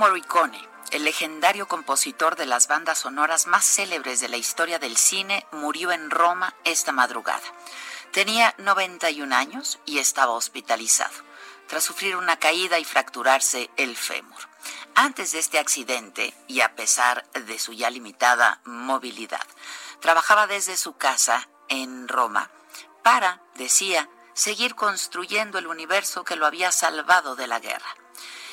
Morricone, el legendario compositor de las bandas sonoras más célebres de la historia del cine, murió en Roma esta madrugada. Tenía 91 años y estaba hospitalizado, tras sufrir una caída y fracturarse el fémur. Antes de este accidente, y a pesar de su ya limitada movilidad, trabajaba desde su casa en Roma para, decía, seguir construyendo el universo que lo había salvado de la guerra.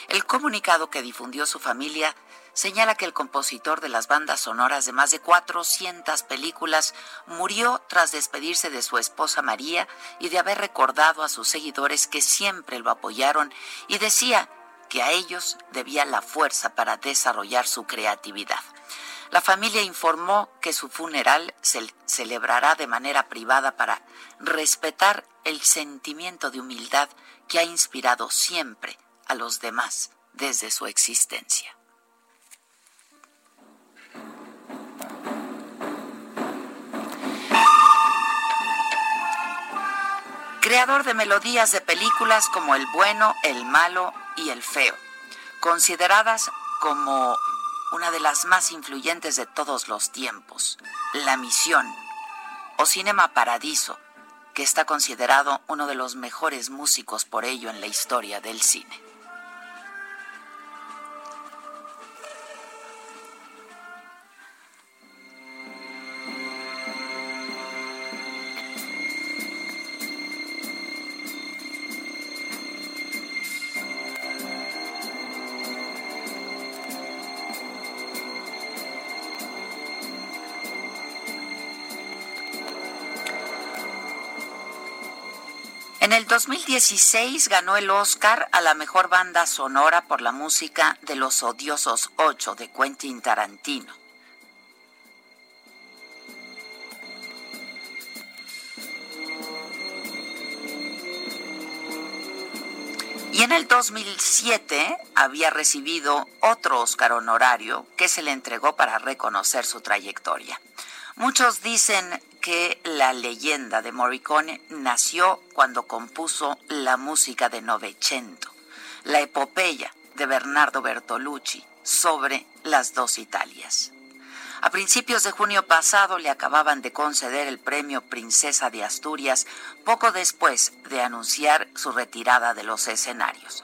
El comunicado que difundió su familia señala que el compositor de las bandas sonoras de más de 400 películas murió tras despedirse de su esposa María y de haber recordado a sus seguidores que siempre lo apoyaron y decía que a ellos debía la fuerza para desarrollar su creatividad. La familia informó que su funeral se celebrará de manera privada para respetar el sentimiento de humildad que ha inspirado siempre a los demás desde su existencia. Creador de melodías de películas como El bueno, El malo y El feo, consideradas como una de las más influyentes de todos los tiempos, La Misión o Cinema Paradiso, que está considerado uno de los mejores músicos por ello en la historia del cine. En el 2016 ganó el Oscar a la mejor banda sonora por la música de Los Odiosos 8 de Quentin Tarantino. Y en el 2007 había recibido otro Oscar honorario que se le entregó para reconocer su trayectoria. Muchos dicen que la leyenda de Morricone nació cuando compuso la música de Novecento, la epopeya de Bernardo Bertolucci sobre las dos Italias. A principios de junio pasado le acababan de conceder el premio Princesa de Asturias poco después de anunciar su retirada de los escenarios.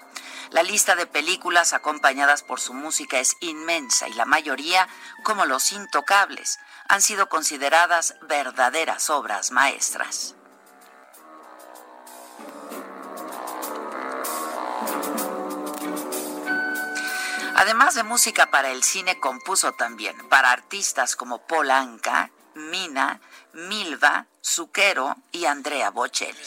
La lista de películas acompañadas por su música es inmensa y la mayoría, como Los Intocables, han sido consideradas verdaderas obras maestras. Además de música para el cine, compuso también para artistas como Paul Anka, Mina, Milva, Zucchero y Andrea Bocelli.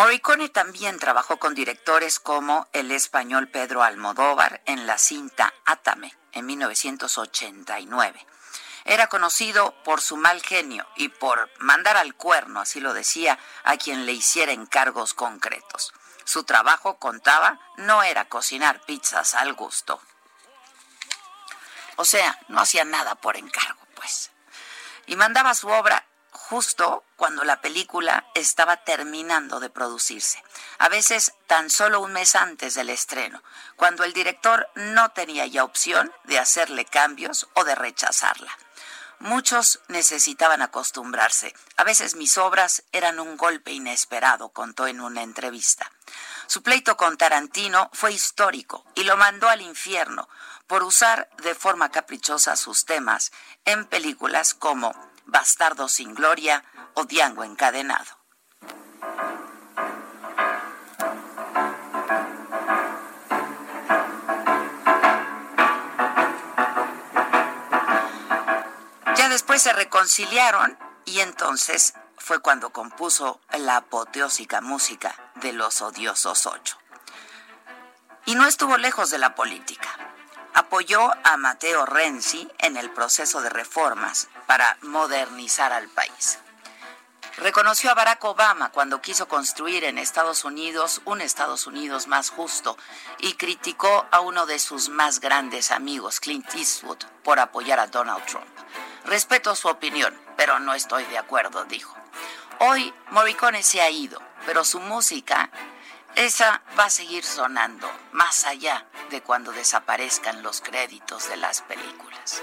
Morricone también trabajó con directores como el español Pedro Almodóvar en la cinta Átame en 1989. Era conocido por su mal genio y por mandar al cuerno, así lo decía, a quien le hiciera encargos concretos. Su trabajo, contaba, no era cocinar pizzas al gusto. O sea, no hacía nada por encargo, pues. Y mandaba su obra justo cuando la película estaba terminando de producirse, a veces tan solo un mes antes del estreno, cuando el director no tenía ya opción de hacerle cambios o de rechazarla. Muchos necesitaban acostumbrarse. A veces mis obras eran un golpe inesperado, contó en una entrevista. Su pleito con Tarantino fue histórico y lo mandó al infierno por usar de forma caprichosa sus temas en películas como Bastardo sin Gloria o Diango encadenado. Ya después se reconciliaron y entonces fue cuando compuso la apoteósica música de los odiosos ocho. Y no estuvo lejos de la política apoyó a Mateo Renzi en el proceso de reformas para modernizar al país. Reconoció a Barack Obama cuando quiso construir en Estados Unidos un Estados Unidos más justo y criticó a uno de sus más grandes amigos, Clint Eastwood, por apoyar a Donald Trump. Respeto su opinión, pero no estoy de acuerdo, dijo. Hoy Morricone se ha ido, pero su música esa va a seguir sonando más allá de cuando desaparezcan los créditos de las películas.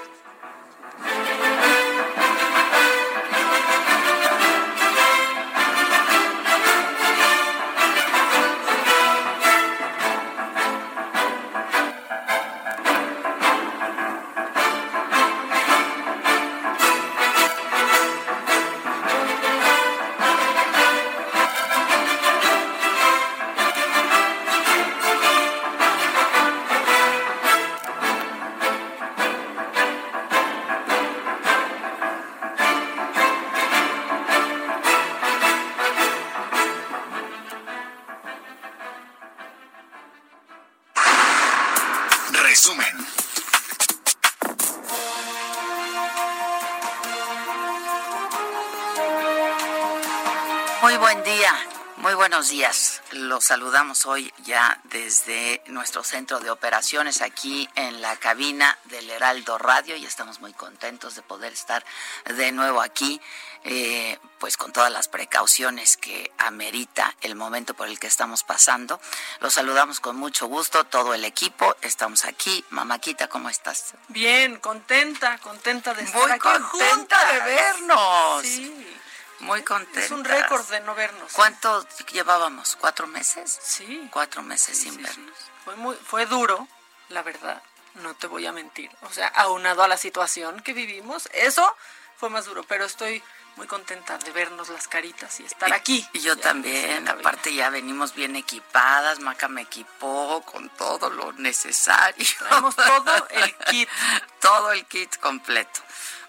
Bye. buenos días. Los saludamos hoy ya desde nuestro centro de operaciones aquí en la cabina del Heraldo Radio y estamos muy contentos de poder estar de nuevo aquí, eh, pues con todas las precauciones que amerita el momento por el que estamos pasando. Los saludamos con mucho gusto, todo el equipo. Estamos aquí. Mamaquita, ¿cómo estás? Bien, contenta, contenta de estar muy aquí. contenta de vernos. Sí. Muy contenta. Es un récord de no vernos. ¿Cuánto llevábamos? ¿Cuatro meses? Sí. Cuatro meses sin vernos. Fue, muy, fue duro, la verdad. No te voy a mentir. O sea, aunado a la situación que vivimos, eso fue más duro. Pero estoy muy contenta de vernos las caritas y estar aquí. Y yo también, aparte ya venimos bien equipadas, Maca me equipó con todo lo necesario. Todo el kit. todo el kit completo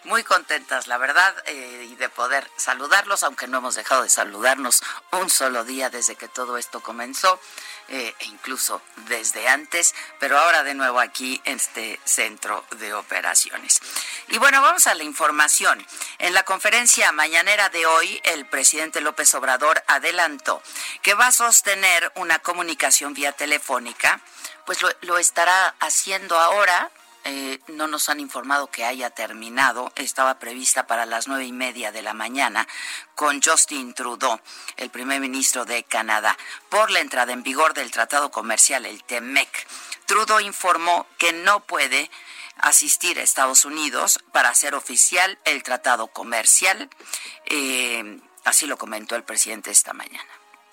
muy contentas, la verdad, eh, y de poder saludarlos, aunque no hemos dejado de saludarnos un solo día desde que todo esto comenzó, eh, e incluso desde antes, pero ahora de nuevo aquí en este centro de operaciones. Y bueno, vamos a la información. En la conferencia mañanera de hoy, el presidente López Obrador adelantó que va a sostener una comunicación vía telefónica, pues lo estará haciendo ahora eh, no nos han informado que haya terminado. Estaba prevista para las nueve y media de la mañana con Justin Trudeau, el primer ministro de Canadá, por la entrada en vigor del Tratado Comercial, el TEMEC. Trudeau informó que no puede asistir a Estados Unidos para hacer oficial el tratado comercial. Eh, así lo comentó el presidente esta mañana.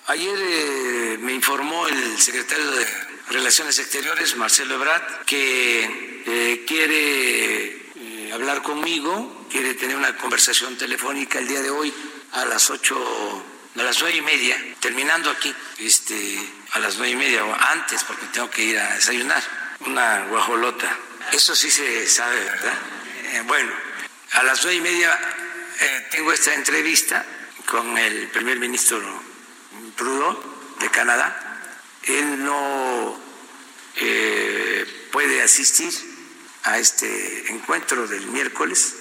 Ayer eh, me informó el secretario de Relaciones Exteriores, Marcelo Ebrard, que eh, quiere eh, hablar conmigo, quiere tener una conversación telefónica el día de hoy a las ocho, a las nueve y media, terminando aquí, este, a las nueve y media o antes, porque tengo que ir a desayunar, una guajolota. Eso sí se sabe, ¿verdad? bueno, a las nueve y media tengo esta entrevista con el primer ministro Trudeau de Canadá. Él no eh, puede asistir a este encuentro del miércoles.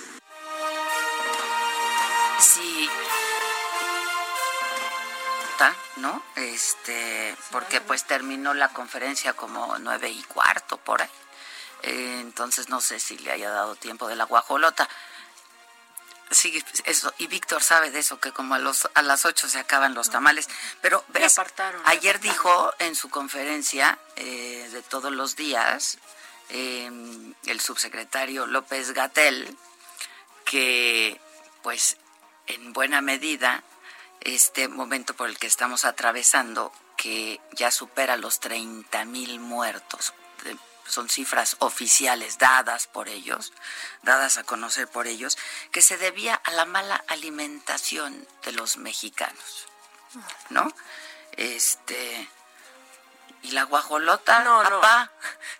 Sí. ¿No? Este, porque pues terminó la conferencia como nueve y cuarto por ahí. Eh, entonces no sé si le haya dado tiempo de la guajolota. Sí, eso, y Víctor sabe de eso, que como a, los, a las ocho se acaban los tamales. Pero ves, ayer dijo en su conferencia eh, de todos los días, em, el subsecretario López Gatel, que pues en buena medida este momento por el que estamos atravesando, que ya supera los 30 mil muertos son cifras oficiales dadas por ellos, dadas a conocer por ellos, que se debía a la mala alimentación de los mexicanos, ¿no? Este y la guajolota, no, papá.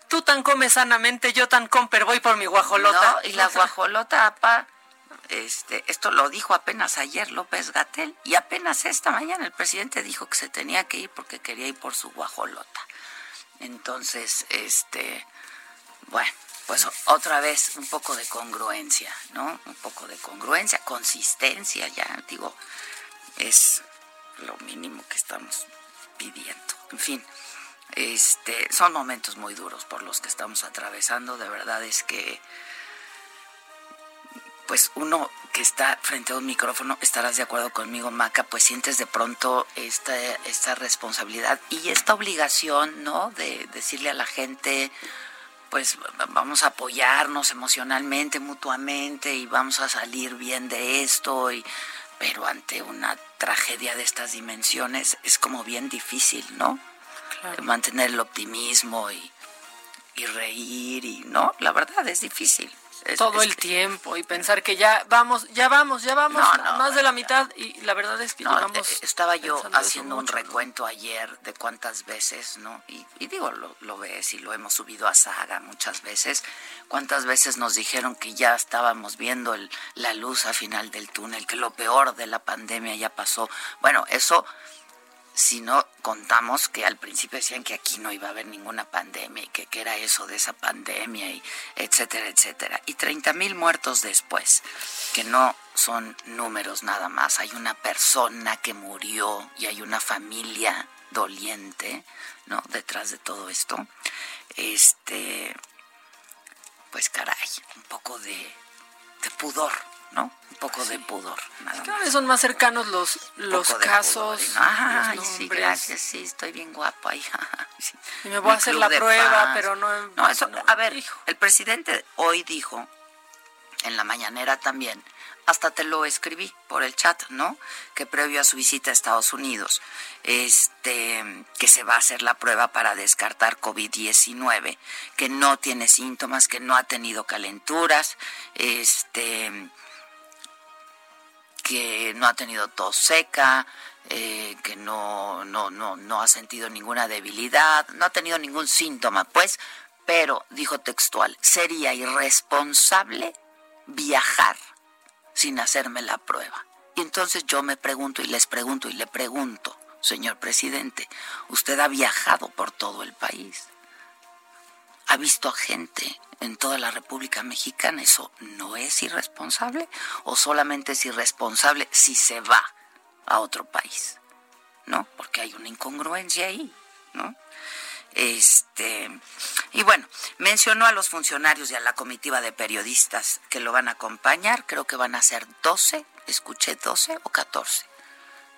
Tú tan comes sanamente, yo tan comper voy por mi guajolota. No, y la guajolota, papá, este, esto lo dijo apenas ayer López Gatel y apenas esta mañana el presidente dijo que se tenía que ir porque quería ir por su guajolota. Entonces, este, bueno, pues otra vez un poco de congruencia, ¿no? Un poco de congruencia, consistencia, ya digo, es lo mínimo que estamos pidiendo. En fin, este, son momentos muy duros por los que estamos atravesando, de verdad es que pues uno que está frente a un micrófono, estarás de acuerdo conmigo, Maca, pues sientes de pronto esta, esta responsabilidad y esta obligación, ¿no? De decirle a la gente, pues vamos a apoyarnos emocionalmente, mutuamente y vamos a salir bien de esto. Y, pero ante una tragedia de estas dimensiones es como bien difícil, ¿no? Mantener el optimismo y, y reír y, ¿no? La verdad es difícil todo el tiempo y pensar que ya vamos, ya vamos, ya vamos, más de la mitad y la verdad es que llevamos eh, Estaba yo haciendo un recuento ayer de cuántas veces, ¿no? Y, digo, lo, lo, ves y lo hemos subido a saga muchas veces, cuántas veces nos dijeron que ya estábamos viendo el, la luz al final del túnel, que lo peor de la pandemia ya pasó. Bueno, eso si no contamos que al principio decían que aquí no iba a haber ninguna pandemia y que, era eso de esa pandemia y etcétera, etcétera. Y 30 mil muertos después, que no son números nada más, hay una persona que murió y hay una familia doliente, ¿no? Detrás de todo esto. Este, pues caray, un poco de, de pudor, ¿no? Un poco de pudor. Nada Cada vez son más cercanos los, los casos. Ay, sí, gracias, sí, estoy bien guapo ahí. Y me voy a hacer la prueba, pero no... No, eso, a ver, el presidente hoy dijo, en la mañanera también, hasta te lo escribí por el chat, ¿no? Que previo a su visita a Estados Unidos, este, que se va a hacer la prueba para descartar COVID-19, que no tiene síntomas, que no ha tenido calenturas, este, que no ha tenido tos seca, eh, que no, no, no, no ha sentido ninguna debilidad, no ha tenido ningún síntoma, pues, pero, dijo textual, sería irresponsable viajar sin hacerme la prueba. Y entonces yo me pregunto y les pregunto y le pregunto, señor presidente, usted ha viajado por todo el país, ha visto a gente en toda la República Mexicana. ¿Eso no es irresponsable? ¿O solamente es irresponsable si se va a otro país? ¿No? Porque hay una incongruencia ahí, ¿no? Este, y bueno, mencionó a los funcionarios y a la comitiva de periodistas que lo van a acompañar, creo que van a ser 12, escuché 12 o 14.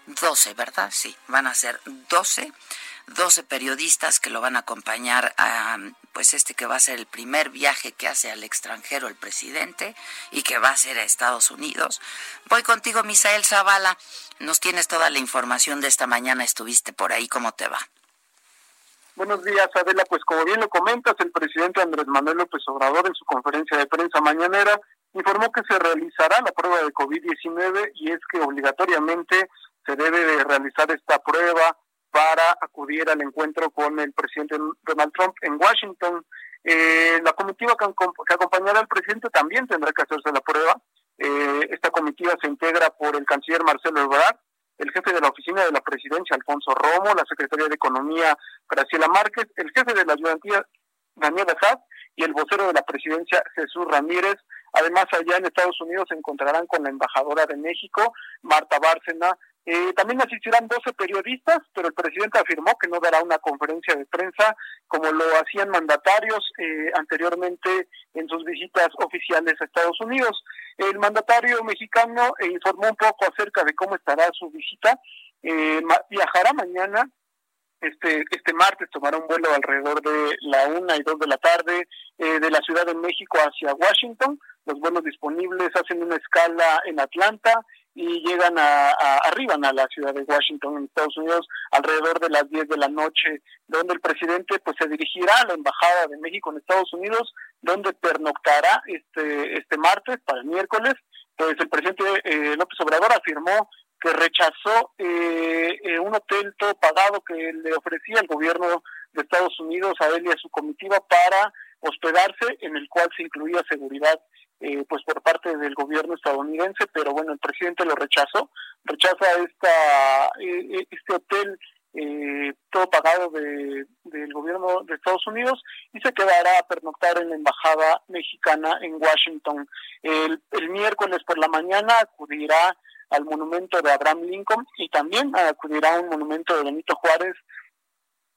12, ¿verdad? Sí, van a ser 12 12 periodistas que lo van a acompañar a pues este que va a ser el primer viaje que hace al extranjero el presidente y que va a ser a Estados Unidos. Voy contigo, Misael Zavala. Nos tienes toda la información de esta mañana. Estuviste por ahí. ¿Cómo te va? Buenos días, Adela. Pues como bien lo comentas, el presidente Andrés Manuel López Obrador en su conferencia de prensa mañanera informó que se realizará la prueba de COVID-19 y es que obligatoriamente se debe de realizar esta prueba para acudir al encuentro con el presidente Donald Trump en Washington. Eh, la comitiva que, acompañará al presidente también tendrá que hacerse la prueba. Eh, esta comitiva se integra por el canciller Marcelo Ebrard, el jefe de la oficina de la presidencia, Alfonso Romo, la secretaria de Economía, Graciela Márquez, el jefe de la ayudantía, Daniel Azad, y el vocero de la presidencia, Jesús Ramírez. Además, allá en Estados Unidos se encontrarán con la embajadora de México, Marta Bárcena. Eh, también asistirán 12 periodistas, pero el presidente afirmó que no dará una conferencia de prensa como lo hacían mandatarios eh, anteriormente en sus visitas oficiales a Estados Unidos. El mandatario mexicano eh, informó un poco acerca de cómo estará su visita. viajará mañana este, este martes tomará un vuelo alrededor de la una y dos de la tarde eh, de la Ciudad de México hacia Washington. Los vuelos disponibles hacen una escala en Atlanta y llegan a, arriban a la ciudad de Washington en Estados Unidos alrededor de las 10 de la noche, donde el presidente pues se dirigirá a la embajada de México en Estados Unidos, donde pernoctará este este martes para el miércoles. Pues el presidente eh, López Obrador afirmó que rechazó eh, eh, un hotel todo pagado que le ofrecía el gobierno de Estados Unidos a él y a su comitiva para hospedarse, en el cual se incluía seguridad eh, pues por parte del gobierno estadounidense, pero bueno, el presidente lo rechazó, rechaza esta este hotel todo pagado de, del gobierno de Estados Unidos y se quedará a pernoctar en la embajada mexicana en Washington. El, el miércoles por la mañana acudirá al monumento de Abraham Lincoln y también acudirá a un monumento de Benito Juárez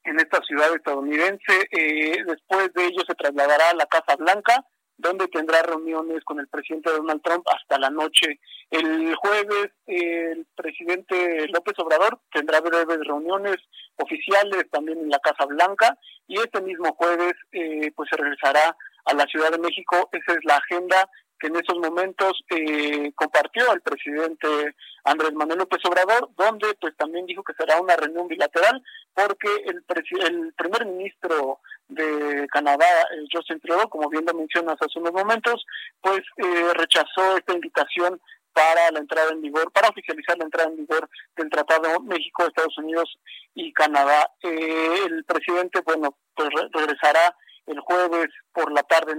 en esta ciudad estadounidense. Eh, después de ello se trasladará a la Casa Blanca, donde tendrá reuniones con el presidente Donald Trump hasta la noche. El jueves el presidente López Obrador tendrá breves reuniones oficiales también en la Casa Blanca y este mismo jueves eh, pues se regresará a la Ciudad de México. Esa es la agenda que en esos momentos eh, compartió el presidente Andrés Manuel López Obrador, donde pues también dijo que será una reunión bilateral, porque el, el primer ministro de Canadá, eh, Justin Trudeau, como bien lo mencionas hace unos momentos, pues eh, rechazó esta invitación para la entrada en vigor, para oficializar la entrada en vigor del Tratado México, Estados Unidos y Canadá. el presidente, bueno, pues regresará el jueves por la tarde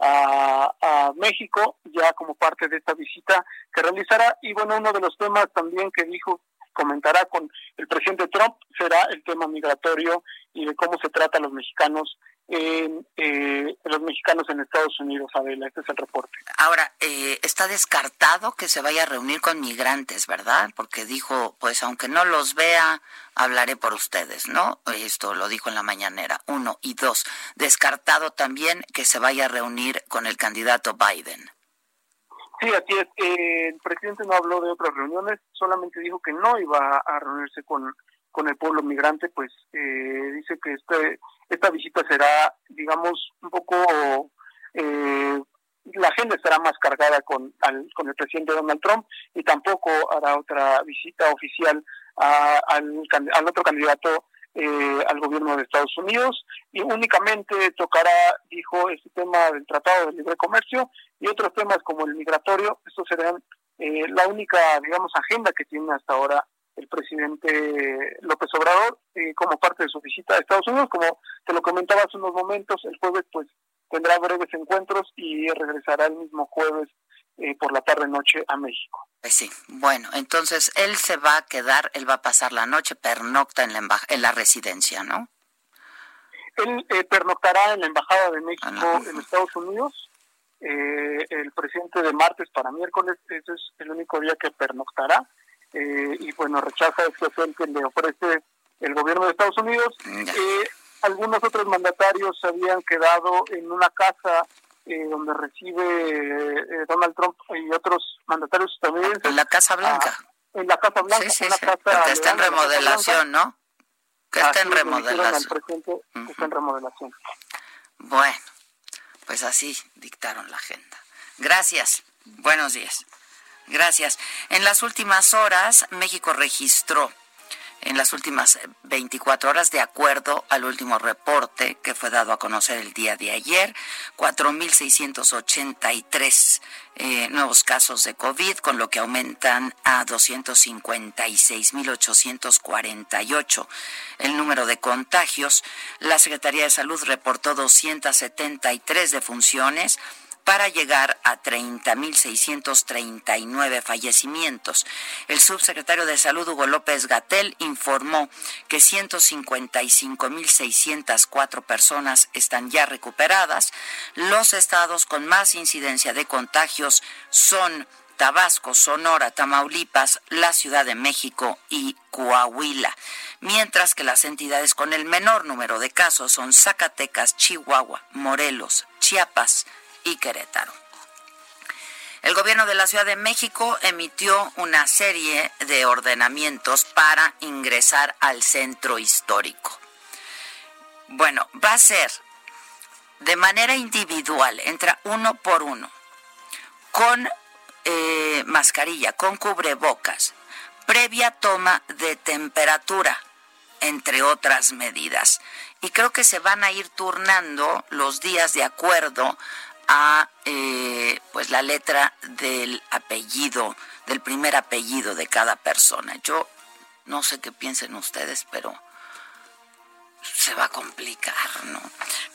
noche a, México ya como parte de esta visita que realizará. Y bueno uno de los temas también que dijo comentará con el presidente Trump será el tema migratorio y de cómo se trata a los mexicanos en eh, los mexicanos en Estados Unidos, Adela. Este es el reporte. Ahora, eh, está descartado que se vaya a reunir con migrantes, ¿verdad? Porque dijo, pues aunque no los vea, hablaré por ustedes, ¿no? Esto lo dijo en la mañanera, uno. Y dos, descartado también que se vaya a reunir con el candidato Biden. Sí, así es. Eh, el presidente no habló de otras reuniones, solamente dijo que no iba a reunirse con, con el pueblo migrante, pues eh, dice que este esta visita será, digamos, un poco, eh, la agenda estará más cargada con, con el presidente Donald Trump y tampoco hará otra visita oficial al, al otro candidato eh, al gobierno de Estados Unidos y únicamente tocará, dijo, este tema del Tratado de Libre Comercio y otros temas como el migratorio. Estos serán eh, la única, digamos, agenda que tiene hasta ahora el presidente López Obrador eh, como parte de su visita a Estados Unidos. Como te lo comentaba hace unos momentos, el jueves pues tendrá breves encuentros y regresará el mismo jueves eh, por la tarde-noche a México. Pues sí, bueno, entonces él se va a quedar, él va a pasar la noche, pernocta en la, en la residencia, ¿no? Él eh, pernoctará en la Embajada de México ah, en Estados Unidos. el presidente de martes para miércoles, ese es el único día que pernoctará eh, y bueno, rechaza este hotel que le ofrece el gobierno de Estados Unidos. Eh, algunos otros mandatarios se habían quedado en una casa eh, donde recibe Donald Trump y otros mandatarios también. En la Casa Blanca. Ah, en la Casa Blanca. Sí, que está en remodelación, ¿no? Que está en remodelación. está en remodelación. Bueno, pues así dictaron la agenda. Gracias. Buenos días. Gracias. En las últimas horas, México registró en las últimas 24 horas, de acuerdo al último reporte que fue dado a conocer el día de ayer, 4.683 eh, nuevos casos de COVID, con lo que aumentan a 256.848 el número de contagios. La Secretaría de Salud reportó 273 defunciones para llegar a 30.639 fallecimientos. El subsecretario de Salud, Hugo López Gatel, informó que 155.604 personas están ya recuperadas. Los estados con más incidencia de contagios son Tabasco, Sonora, Tamaulipas, la Ciudad de México y Coahuila, mientras que las entidades con el menor número de casos son Zacatecas, Chihuahua, Morelos, Chiapas y Querétaro. El gobierno de la Ciudad de México emitió una serie de ordenamientos para ingresar al centro histórico. Bueno, va a ser de manera individual, entra uno por uno, con eh, mascarilla, con cubrebocas, previa toma de temperatura, entre otras medidas. Y creo que se van a ir turnando los días de acuerdo a eh, pues la letra del apellido, del primer apellido de cada persona. Yo no sé qué piensen ustedes, pero se va a complicar, ¿no?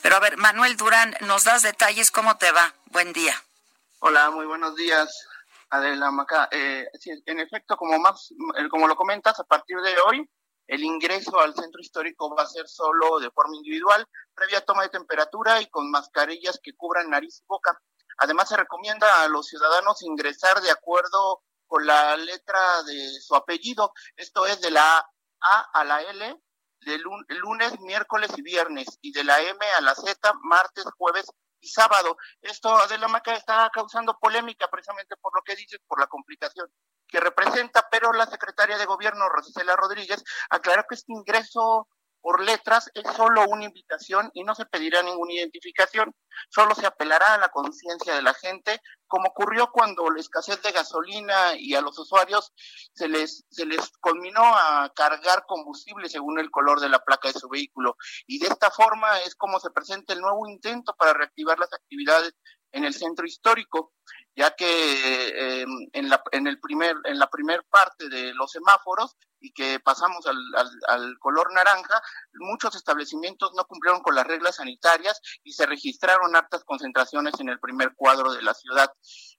Pero a ver, Manuel Durán, ¿nos das detalles? ¿Cómo te va? Buen día. Hola, muy buenos días. Adela Maca. Eh, en efecto, como más, como lo comentas, a partir de hoy el ingreso al centro histórico va a ser solo de forma individual, previa toma de temperatura y con mascarillas que cubran nariz y boca. Además, se recomienda a los ciudadanos ingresar de acuerdo con la letra de su apellido, esto es de la A a la L, de lunes, miércoles y viernes, y de la M a la Z, martes, jueves y sábado. Esto, Adela Maca, está causando polémica precisamente por lo que dices, por la complicación que representa, pero la secretaria de Gobierno, Rosicela Rodríguez, aclaró que este ingreso por letras es solo una invitación y no se pedirá ninguna identificación, solo se apelará a la conciencia de la gente, como ocurrió cuando la escasez de gasolina y a los usuarios se les, se les a cargar combustible según el color de la placa de su vehículo. Y de esta forma es como se presenta el nuevo intento para reactivar las actividades en el centro histórico ya que em, en, la, en, el primer, en la primer parte de los semáforos y que pasamos al, al, color naranja, muchos establecimientos no cumplieron con las reglas sanitarias y se registraron altas concentraciones en el primer cuadro de la ciudad.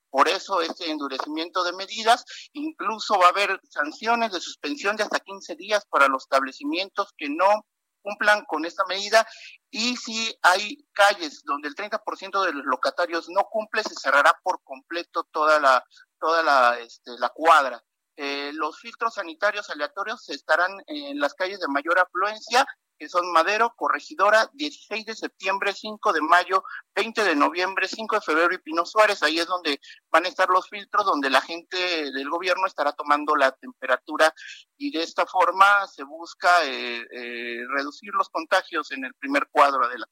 Por eso este endurecimiento de medidas, incluso va a haber sanciones de suspensión de hasta 15 días para los establecimientos que no cumplan con esta medida y si hay calles donde el 30% de los locatarios no cumple, se cerrará por completo toda la, toda la, este, la cuadra. Eh, los filtros sanitarios aleatorios estarán en las calles de mayor afluencia que son Madero, Corregidora, 16 de septiembre, 5 de mayo, 20 de noviembre, 5 de febrero y Pino Suárez. Ahí es donde van a estar los filtros, donde la gente del gobierno estará tomando la temperatura y de esta forma se busca eh, eh, reducir los contagios en el primer cuadro de la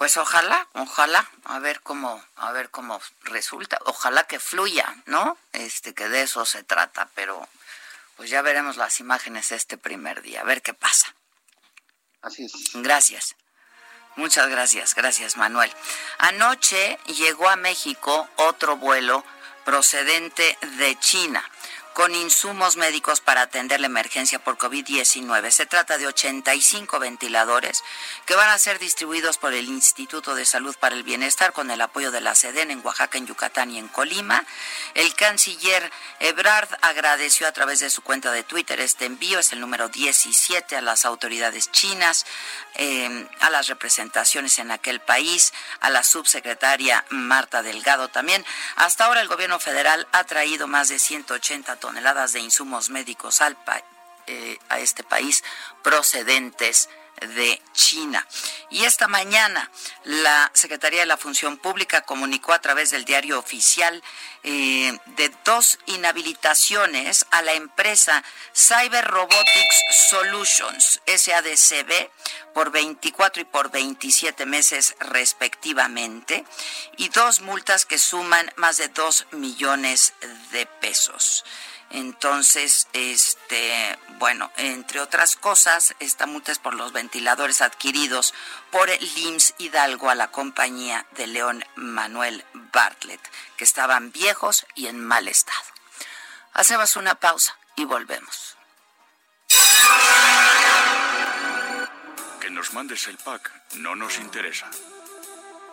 pues ojalá, ojalá, a ver cómo, a ver cómo resulta, ojalá que fluya, ¿no? Este, que de eso se trata, pero pues ya veremos las imágenes este primer día, a ver qué pasa. Así es. Gracias. Muchas gracias, gracias Manuel. Anoche llegó a México otro vuelo procedente de China con insumos médicos para atender la emergencia por COVID-19. Se trata de 85 ventiladores que van a ser distribuidos por el Instituto de Salud para el Bienestar con el apoyo de la SEDEN en Oaxaca, en Yucatán y en Colima. El canciller Ebrard agradeció a través de su cuenta de Twitter este envío, es el número 17, a las autoridades chinas, eh, a las representaciones en aquel país, a la subsecretaria Marta Delgado también. Hasta ahora el gobierno federal ha traído más de 180 toneladas de insumos médicos al eh, a este país procedentes de China. Y esta mañana la Secretaría de la Función Pública comunicó a través del diario oficial eh, de dos inhabilitaciones a la empresa Cyber Robotics Solutions, SADCB, por 24 y por 27 meses respectivamente, y dos multas que suman más de 2 millones de pesos. Entonces, este, bueno, entre otras cosas, esta multa es por los ventiladores adquiridos por el IMSS Hidalgo a la compañía de León Manuel Bartlett, que estaban viejos y en mal estado. Hacemos una pausa y volvemos. Que nos mandes el pack no nos interesa.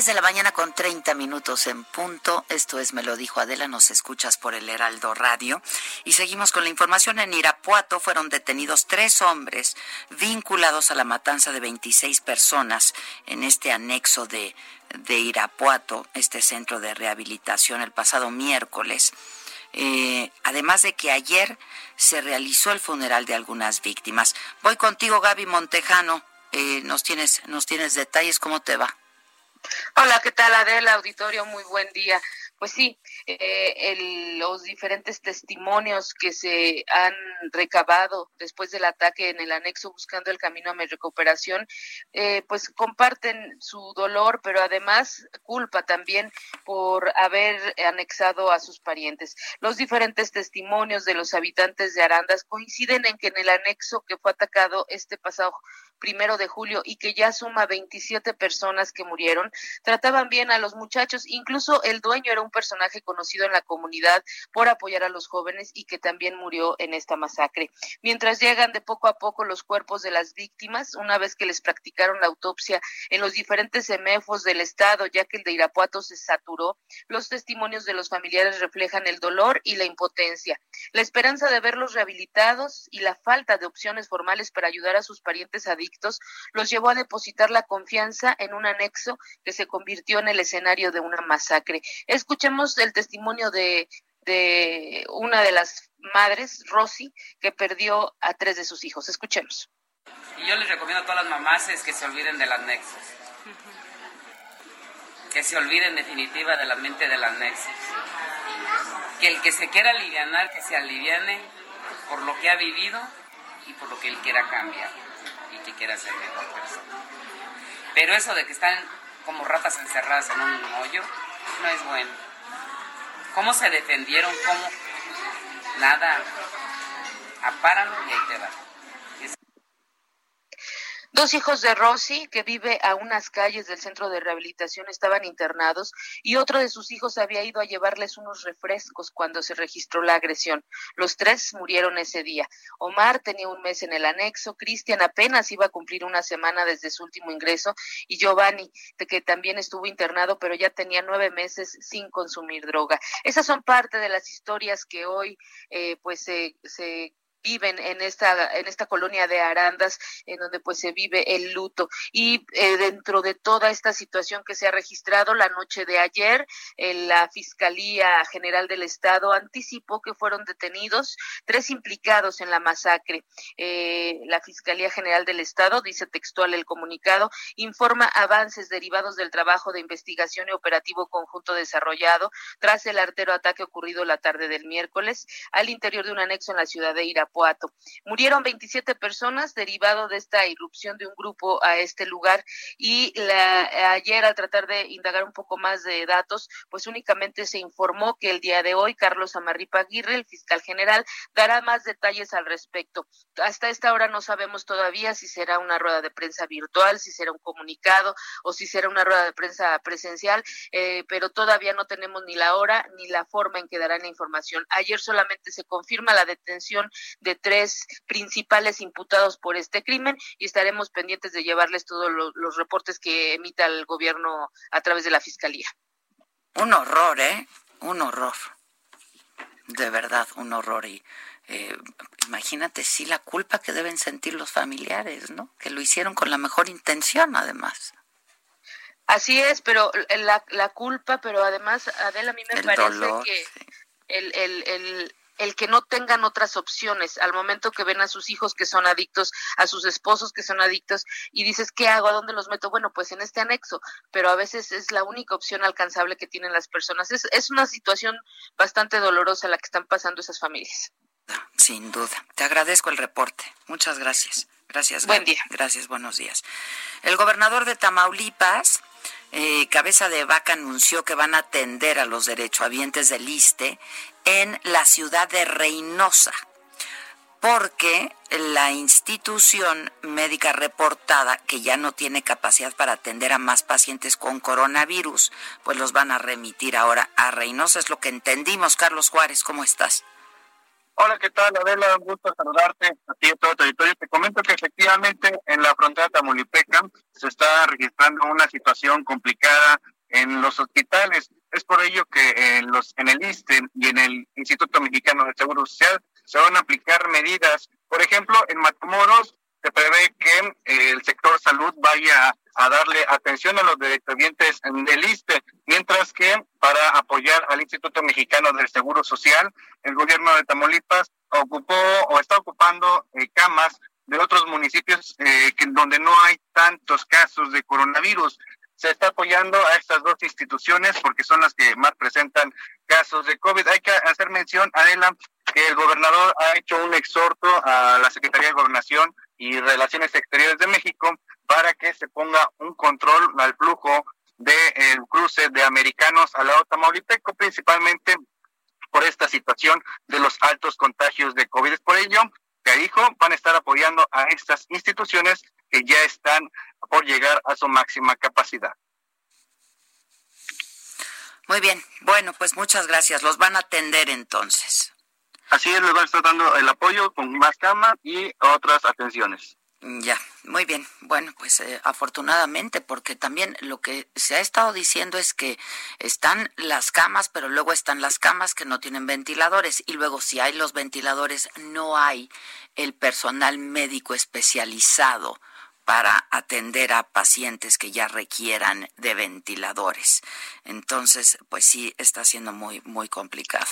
10 de la mañana con 30 minutos en punto. Esto es Me lo dijo Adela, nos escuchas por el Heraldo Radio. Y seguimos con la información. En Irapuato fueron detenidos tres hombres vinculados a la matanza de 26 personas en este anexo de, de Irapuato, este centro de rehabilitación, el pasado miércoles. Eh, además de que ayer se realizó el funeral de algunas víctimas. Voy contigo, Gaby Montejano. Eh, nos tienes, nos tienes detalles, ¿cómo te va? Hola, ¿qué tal Adela? Auditorio, muy buen día. Pues sí, eh, los diferentes testimonios que se han recabado después del ataque en el anexo buscando el camino a mi recuperación, eh, pues comparten su dolor, pero además culpa también por haber anexado a sus parientes. Los diferentes testimonios de los habitantes de Arandas coinciden en que en el anexo que fue atacado este pasado primero de julio y que ya suma 27 personas que murieron, trataban bien a los muchachos, incluso el dueño era un personaje conocido en la comunidad por apoyar a los jóvenes y que también murió en esta masacre. Mientras llegan de poco a poco los cuerpos de las víctimas, una vez que les practicaron la autopsia en los diferentes semefos del estado, ya que el de Irapuato se saturó, los testimonios de los familiares reflejan el dolor y la impotencia, la esperanza de verlos rehabilitados y la falta de opciones formales para ayudar a sus parientes adictos los llevó a depositar la confianza en un anexo que se convirtió en el escenario de una masacre. Escuchemos el testimonio de, de una de las madres, Rosy, que perdió a tres de sus hijos. Escuchemos. Y yo les recomiendo a todas las mamás es que se olviden del anexo. Que se olviden en definitiva de la mente del anexo. Que el que se quiera alivianar, que se aliviane por lo que ha vivido y por lo que él quiera cambiar y que quiera ser mejor persona. Pero eso de que están como ratas encerradas en un hoyo no es bueno. ¿Cómo se defendieron? ¿Cómo? Nada. Apáralo y ahí te va. Dos hijos de Rosy, que vive a unas calles del centro de rehabilitación, estaban internados y otro de sus hijos había ido a llevarles unos refrescos cuando se registró la agresión. Los tres murieron ese día. Omar tenía un mes en el anexo, Cristian apenas iba a cumplir una semana desde su último ingreso y Giovanni, que también estuvo internado, pero ya tenía nueve meses sin consumir droga. Esas son parte de las historias que hoy eh, pues se viven en esta en esta colonia de Arandas en donde pues se vive el luto. Y eh, dentro de toda esta situación que se ha registrado la noche de ayer eh, la fiscalía general del estado anticipó que fueron detenidos tres implicados en la masacre. Eh, la fiscalía general del estado dice textual el comunicado informa avances derivados del trabajo de investigación y operativo conjunto desarrollado tras el artero ataque ocurrido la tarde del miércoles al interior de un anexo en la ciudad de Irapuato Murieron 27 personas derivado de esta irrupción de un grupo a este lugar y la, ayer al tratar de indagar un poco más de datos, pues únicamente se informó que el día de hoy Carlos Amarripa Aguirre, el fiscal general, dará más detalles al respecto. Hasta esta hora no sabemos todavía si será una rueda de prensa virtual, si será un comunicado o si será una rueda de prensa presencial, eh, pero todavía no tenemos ni la hora ni la forma en que darán la información. Ayer solamente se confirma la detención de tres principales imputados por este crimen y estaremos pendientes de llevarles todos los, reportes que emita el gobierno a través de la fiscalía. Un horror, ¿eh? Un horror. De verdad, un horror. Y eh, imagínate, sí, la culpa que deben sentir los familiares, ¿no? Que lo hicieron con la mejor intención, además. Así es, pero la, la culpa, pero además, Adela, a mí me parece que el, el, el, el que no tengan otras opciones al momento que ven a sus hijos que son adictos, a sus esposos que son adictos y dices, ¿qué hago? ¿A dónde los meto? Bueno, pues en este anexo, pero a veces es la única opción alcanzable que tienen las personas. Es, es una situación bastante dolorosa la que están pasando esas familias. Sin duda. Te agradezco el reporte. Muchas gracias. Gracias. Buen día. Gracias, buenos días. El gobernador de Tamaulipas, eh, Cabeza de Vaca, anunció que van a atender a los derechohabientes del ISTE en la ciudad de Reynosa, porque la institución médica reportada, que ya no tiene capacidad para atender a más pacientes con coronavirus, pues los van a remitir ahora a Reynosa, es lo que entendimos. Carlos Juárez, ¿cómo estás? Hola, ¿qué tal, Adela? Un gusto saludarte a ti y a todo el territorio. Te comento que efectivamente en la frontera tamaulipeca se está registrando una situación complicada en los hospitales. Es por ello que en, los, en el ISTE y en el Instituto Mexicano de Seguro Social se van a aplicar medidas. Por ejemplo, en Matamoros se prevé que el sector salud vaya a darle atención a los derechohabientes del ISTE, mientras que para apoyar al Instituto Mexicano del Seguro Social, el gobierno de Tamaulipas ocupó o está ocupando eh, camas de otros municipios eh, que, donde no hay tantos casos de coronavirus se está apoyando a estas dos instituciones porque son las que más presentan casos de COVID. Hay que hacer mención, Adela, que el gobernador ha hecho un exhorto a la Secretaría de Gobernación y Relaciones Exteriores de México para que se ponga un control al flujo del de, cruce de americanos al lado tamaulipeco, principalmente por esta situación de los altos contagios de COVID. Por ello que dijo, van a estar apoyando a estas instituciones que ya están por llegar a su máxima capacidad. Muy bien, bueno, pues muchas gracias. Los van a atender entonces. Así es, les van a estar dando el apoyo con más cama y otras atenciones. Ya, muy bien. Bueno, pues eh, afortunadamente, porque también lo que se ha estado diciendo es que están las camas, pero luego están las camas que no tienen ventiladores y luego si hay los ventiladores no hay el personal médico especializado para atender a pacientes que ya requieran de ventiladores. Entonces, pues sí, está siendo muy, muy complicado.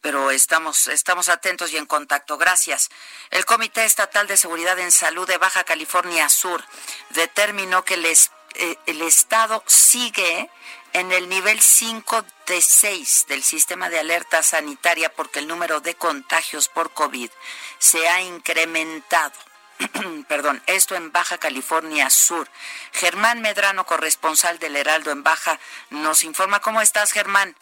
Pero estamos, estamos atentos y en contacto. Gracias. El Comité Estatal de Seguridad en Salud de Baja California Sur determinó que el, eh, el Estado sigue en el nivel 5 de 6 del sistema de alerta sanitaria porque el número de contagios por COVID se ha incrementado. perdón, esto en Baja California Sur. Germán Medrano, corresponsal del Heraldo en Baja, nos informa. ¿Cómo estás, Germán?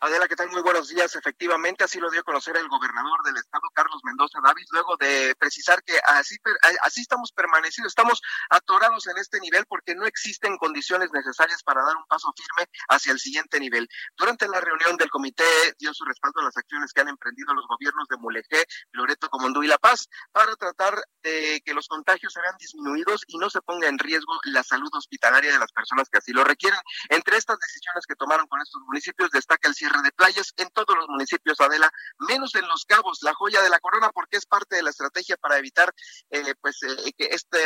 Adela, ¿qué tal? Muy buenos días. Efectivamente, así lo dio a conocer el gobernador del estado, Carlos Mendoza David, luego de precisar que así, así estamos permanecidos, estamos atorados en este nivel porque no existen condiciones necesarias para dar un paso firme hacia el siguiente nivel. Durante la reunión del comité dio su respaldo a las acciones que han emprendido los gobiernos de Mulegé, Loreto, Comondú y La Paz para tratar de que los contagios se vean disminuidos y no se ponga en riesgo la salud hospitalaria de las personas que así lo requieren. Entre estas decisiones que tomaron con estos municipios destaca el cierre de playas en todos los municipios, Adela, menos en Los Cabos, la joya de la corona, porque es parte de la estrategia para evitar eh, pues eh, que este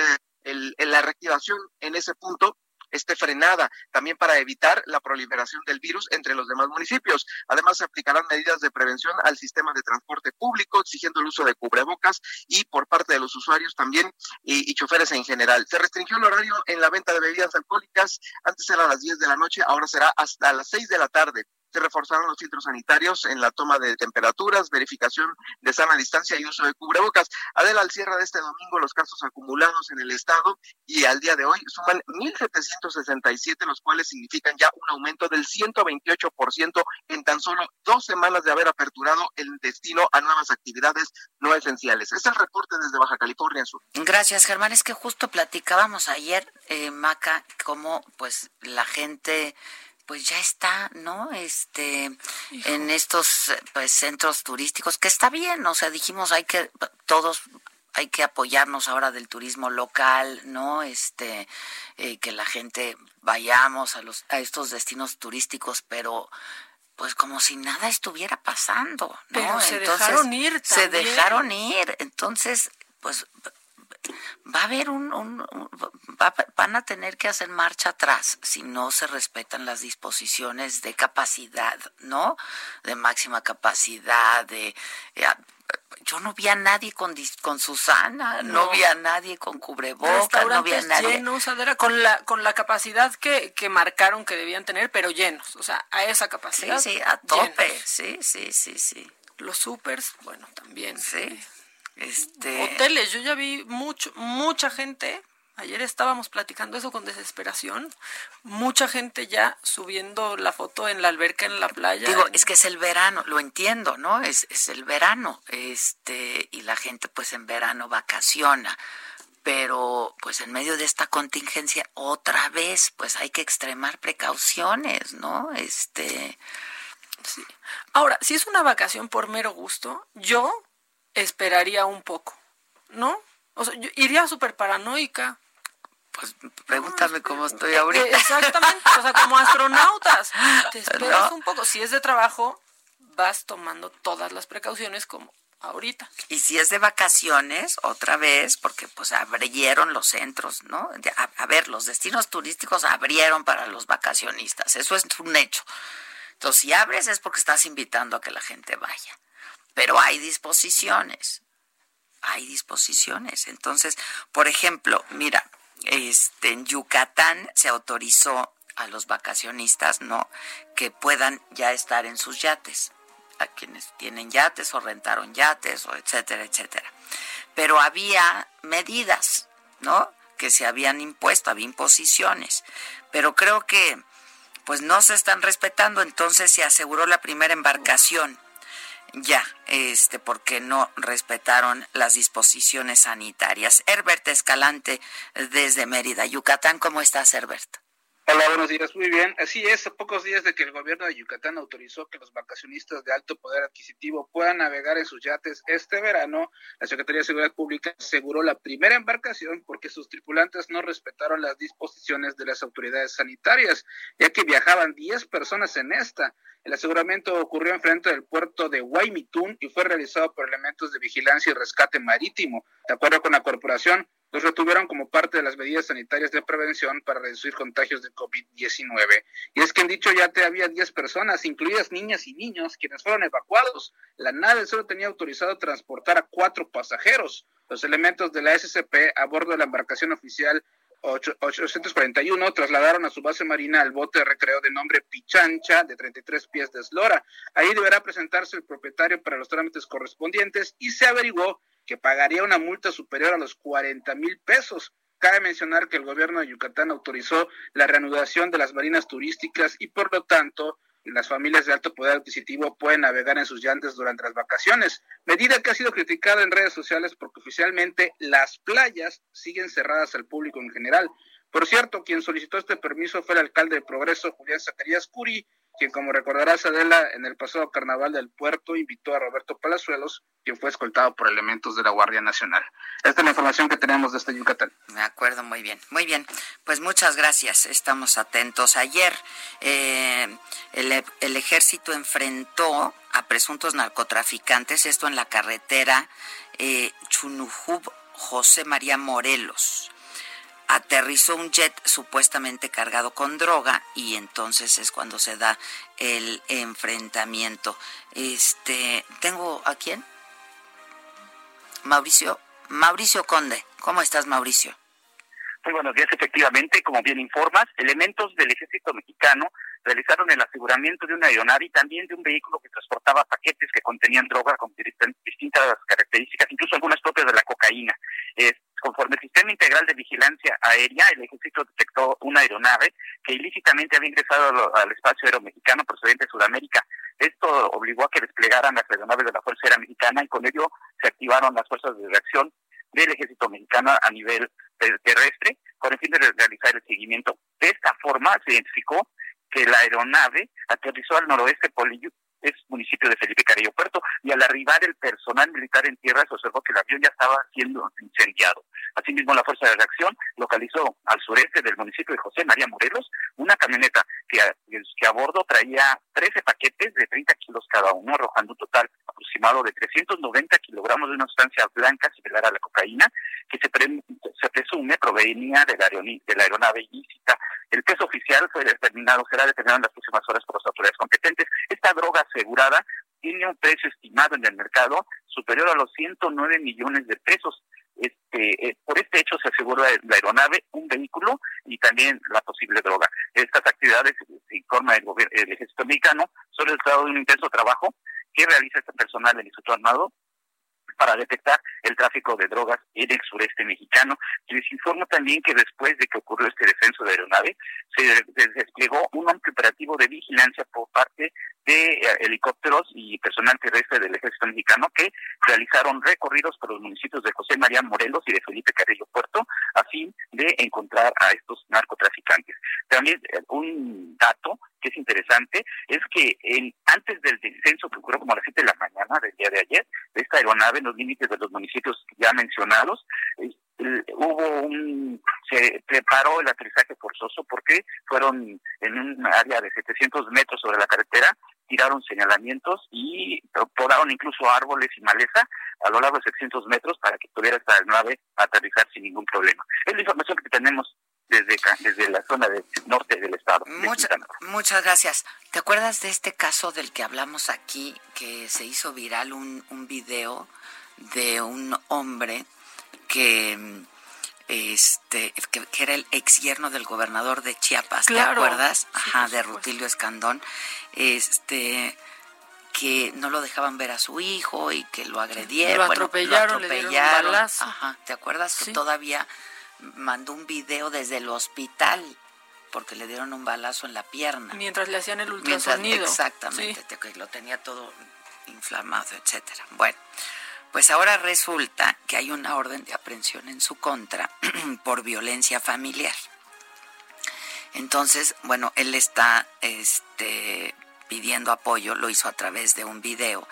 el, la reactivación en ese punto esté frenada, también para evitar la proliferación del virus entre los demás municipios. Además, se aplicarán medidas de prevención al sistema de transporte público, exigiendo el uso de cubrebocas y por parte de los usuarios también y, y choferes en general. Se restringió el horario en la venta de bebidas alcohólicas, antes era a las 10 de la noche, ahora será hasta las 6 de la tarde se reforzaron los filtros sanitarios en la toma de temperaturas, verificación de sana distancia y uso de cubrebocas. Adela, al cierre de este domingo, los casos acumulados en el estado y al día de hoy suman 1.767, los cuales significan ya un aumento del 128% en tan solo dos semanas de haber aperturado el destino a nuevas actividades no esenciales. Es el reporte desde Baja California Sur. Gracias, Germán. Es que justo platicábamos ayer, eh, Maca, cómo pues la gente pues ya está, ¿no? Este, en estos pues, centros turísticos, que está bien, o sea, dijimos hay que, todos hay que apoyarnos ahora del turismo local, ¿no? Este, eh, que la gente vayamos a los, a estos destinos turísticos, pero pues como si nada estuviera pasando, ¿no? Pero se dejaron ir Se dejaron ir, entonces, pues va a haber un, van a tener que hacer marcha atrás si no se respetan las disposiciones de capacidad, ¿no? De máxima capacidad, de eh, yo no vi a nadie con, con Susana, no. vi a nadie con cubrebocas, no vi a nadie. llenos, con la, con la capacidad que, que marcaron que debían tener, pero llenos, o sea, a esa capacidad. Sí, sí, a tope, sí, sí, sí, sí. Los supers, bueno, también. Sí. Este... Hoteles, yo ya vi mucho, mucha gente Ayer estábamos platicando eso con desesperación. Mucha gente ya subiendo la foto en la alberca en la playa. Digo, es que es el verano, lo entiendo, ¿no? Es, es el verano, este, y la gente pues en verano vacaciona. Pero pues en medio de esta contingencia, otra vez, pues hay que extremar precauciones, ¿no? Este. Sí. Ahora, si es una vacación por mero gusto, yo esperaría un poco, ¿no? O sea, yo iría súper paranoica. Pues pregúntame cómo estoy ahorita. Eh, exactamente, o sea, como astronautas. Te esperas un poco. Si es de trabajo, vas tomando todas las precauciones como ahorita. Y si es de vacaciones, otra vez, porque pues abrieron los centros, ¿no? A, a, ver, los destinos turísticos abrieron para los vacacionistas, eso es un hecho. Entonces, si abres es porque estás invitando a que la gente vaya. Pero hay disposiciones, hay disposiciones. Entonces, por ejemplo, mira, este, en Yucatán se autorizó a los vacacionistas, ¿no? Que puedan ya estar en sus yates, a quienes tienen yates o rentaron yates, o etcétera, etcétera. Pero había medidas, ¿no? Que se habían impuesto, había imposiciones. Pero creo que, pues no se están respetando, entonces se aseguró la primera embarcación ya, este, porque no respetaron las disposiciones sanitarias. Herbert Escalante, desde Mérida, Yucatán, ¿cómo estás, Herbert? Hola, buenos días. Muy bien. Así es, a pocos días de que el gobierno de Yucatán autorizó que los vacacionistas de alto poder adquisitivo puedan navegar en sus yates este verano, la Secretaría de Seguridad Pública aseguró la primera embarcación porque sus tripulantes no respetaron las disposiciones de las autoridades sanitarias, ya que viajaban 10 personas en esta. El aseguramiento ocurrió enfrente del puerto de Guaymitún y fue realizado por elementos de vigilancia y rescate marítimo. De acuerdo con la corporación, los retuvieron como parte de las medidas sanitarias de prevención para reducir contagios de COVID-19. Y es que en dicho yate había 10 personas, incluidas niñas y niños, quienes fueron evacuados. La nave solo tenía autorizado transportar a cuatro pasajeros. Los elementos de la SCP a bordo de la embarcación oficial 841 trasladaron a su base marina el bote de recreo de nombre Pichancha de 33 pies de eslora. Ahí deberá presentarse el propietario para los trámites correspondientes y se averiguó pagaría una multa superior a los 40 mil pesos. Cabe mencionar que el gobierno de Yucatán autorizó la reanudación de las marinas turísticas y por lo tanto las familias de alto poder adquisitivo pueden navegar en sus llantes durante las vacaciones, medida que ha sido criticada en redes sociales porque oficialmente las playas siguen cerradas al público en general. Por cierto, quien solicitó este permiso fue el alcalde de Progreso, Julián Zacarías Curi, quien, como recordarás, Adela, en el pasado carnaval del puerto invitó a Roberto Palazuelos, quien fue escoltado por elementos de la Guardia Nacional. Esta es la información que tenemos desde Yucatán. Me acuerdo muy bien. Muy bien. Pues muchas gracias. Estamos atentos. Ayer eh, el, el ejército enfrentó a presuntos narcotraficantes, esto en la carretera eh, Chunujub José María Morelos aterrizó un jet supuestamente cargado con droga y entonces es cuando se da el enfrentamiento. Este, tengo a quién? Mauricio, Mauricio Conde. ¿Cómo estás, Mauricio? Muy buenos días, efectivamente, como bien informas, elementos del ejército mexicano realizaron el aseguramiento de una aeronave y también de un vehículo que transportaba paquetes que contenían droga con distintas características, incluso algunas propias de la cocaína. conforme el Sistema Integral de Vigilancia Aérea, el ejército detectó una aeronave que ilícitamente había ingresado al espacio aéreo mexicano procedente de Sudamérica. Esto obligó a que desplegaran las aeronaves de la Fuerza Aérea Mexicana y con ello se activaron las fuerzas de reacción del ejército mexicano a nivel terrestre con el fin de realizar el seguimiento. De esta forma se identificó que la aeronave aterrizó al noroeste Polillo, es municipio de Felipe Carrillo Puerto, y al arribar el personal militar en tierra se observó que el avión ya estaba siendo incendiado. Asimismo, la Fuerza de Reacción localizó al sureste del municipio de José María Morelos una camioneta que a, que a bordo traía 13 paquetes de 30 kilos cada uno, arrojando un total aproximado de 390 kilogramos de una sustancia blanca similar a la cocaína, que se, se presume provenía de la aeronave ilícita. El peso oficial fue determinado, será determinado en las próximas horas por las autoridades competentes. Esta droga asegurada tiene un precio estimado en el mercado superior a los 109 millones de pesos. Este, eh, por este hecho se asegura la aeronave, un vehículo y también la posible droga. Estas actividades, se informa el, gobierno, el ejército mexicano, son el resultado de un intenso trabajo que realiza este personal del Instituto Armado para detectar el tráfico de drogas en el sureste mexicano. Les informo también que después de que ocurrió este descenso de aeronave, se, desplegó un amplio operativo de vigilancia por parte de eh, helicópteros y personal terrestre del ejército mexicano que realizaron recorridos por los municipios de José María Morelos y de Felipe Carrillo Puerto a fin de encontrar a estos narcotraficantes. También eh, un dato que es interesante es que en, antes del descenso que ocurrió como a las 7 de la mañana del día de ayer, de esta aeronave en los límites de los municipios ya mencionados, hubo un, se preparó el aterrizaje forzoso porque fueron en un área de 700 metros sobre la carretera, tiraron señalamientos y podaron incluso árboles y maleza a lo largo de 700 metros para que pudiera esta aeronave aterrizar sin ningún problema. Es la información que tenemos desde, desde la zona del norte del estado. muchas gracias. ¿Te acuerdas de este caso del que hablamos aquí, que se hizo viral un, un video de un hombre que este que, era el ex yerno del gobernador de Chiapas, ¿te acuerdas? Ajá, de Rutilio Escandón, este que no lo dejaban ver a su hijo y que lo agredieron, lo atropellaron, Ajá, ¿te acuerdas que todavía mandó un video desde el hospital porque le dieron un balazo en la pierna. Mientras le hacían el ultrasonido. exactamente, lo tenía todo inflamado, etcétera. Bueno, pues ahora resulta que hay una orden de aprehensión en su contra por violencia familiar. Entonces, bueno, él está este pidiendo apoyo, lo hizo a través de un video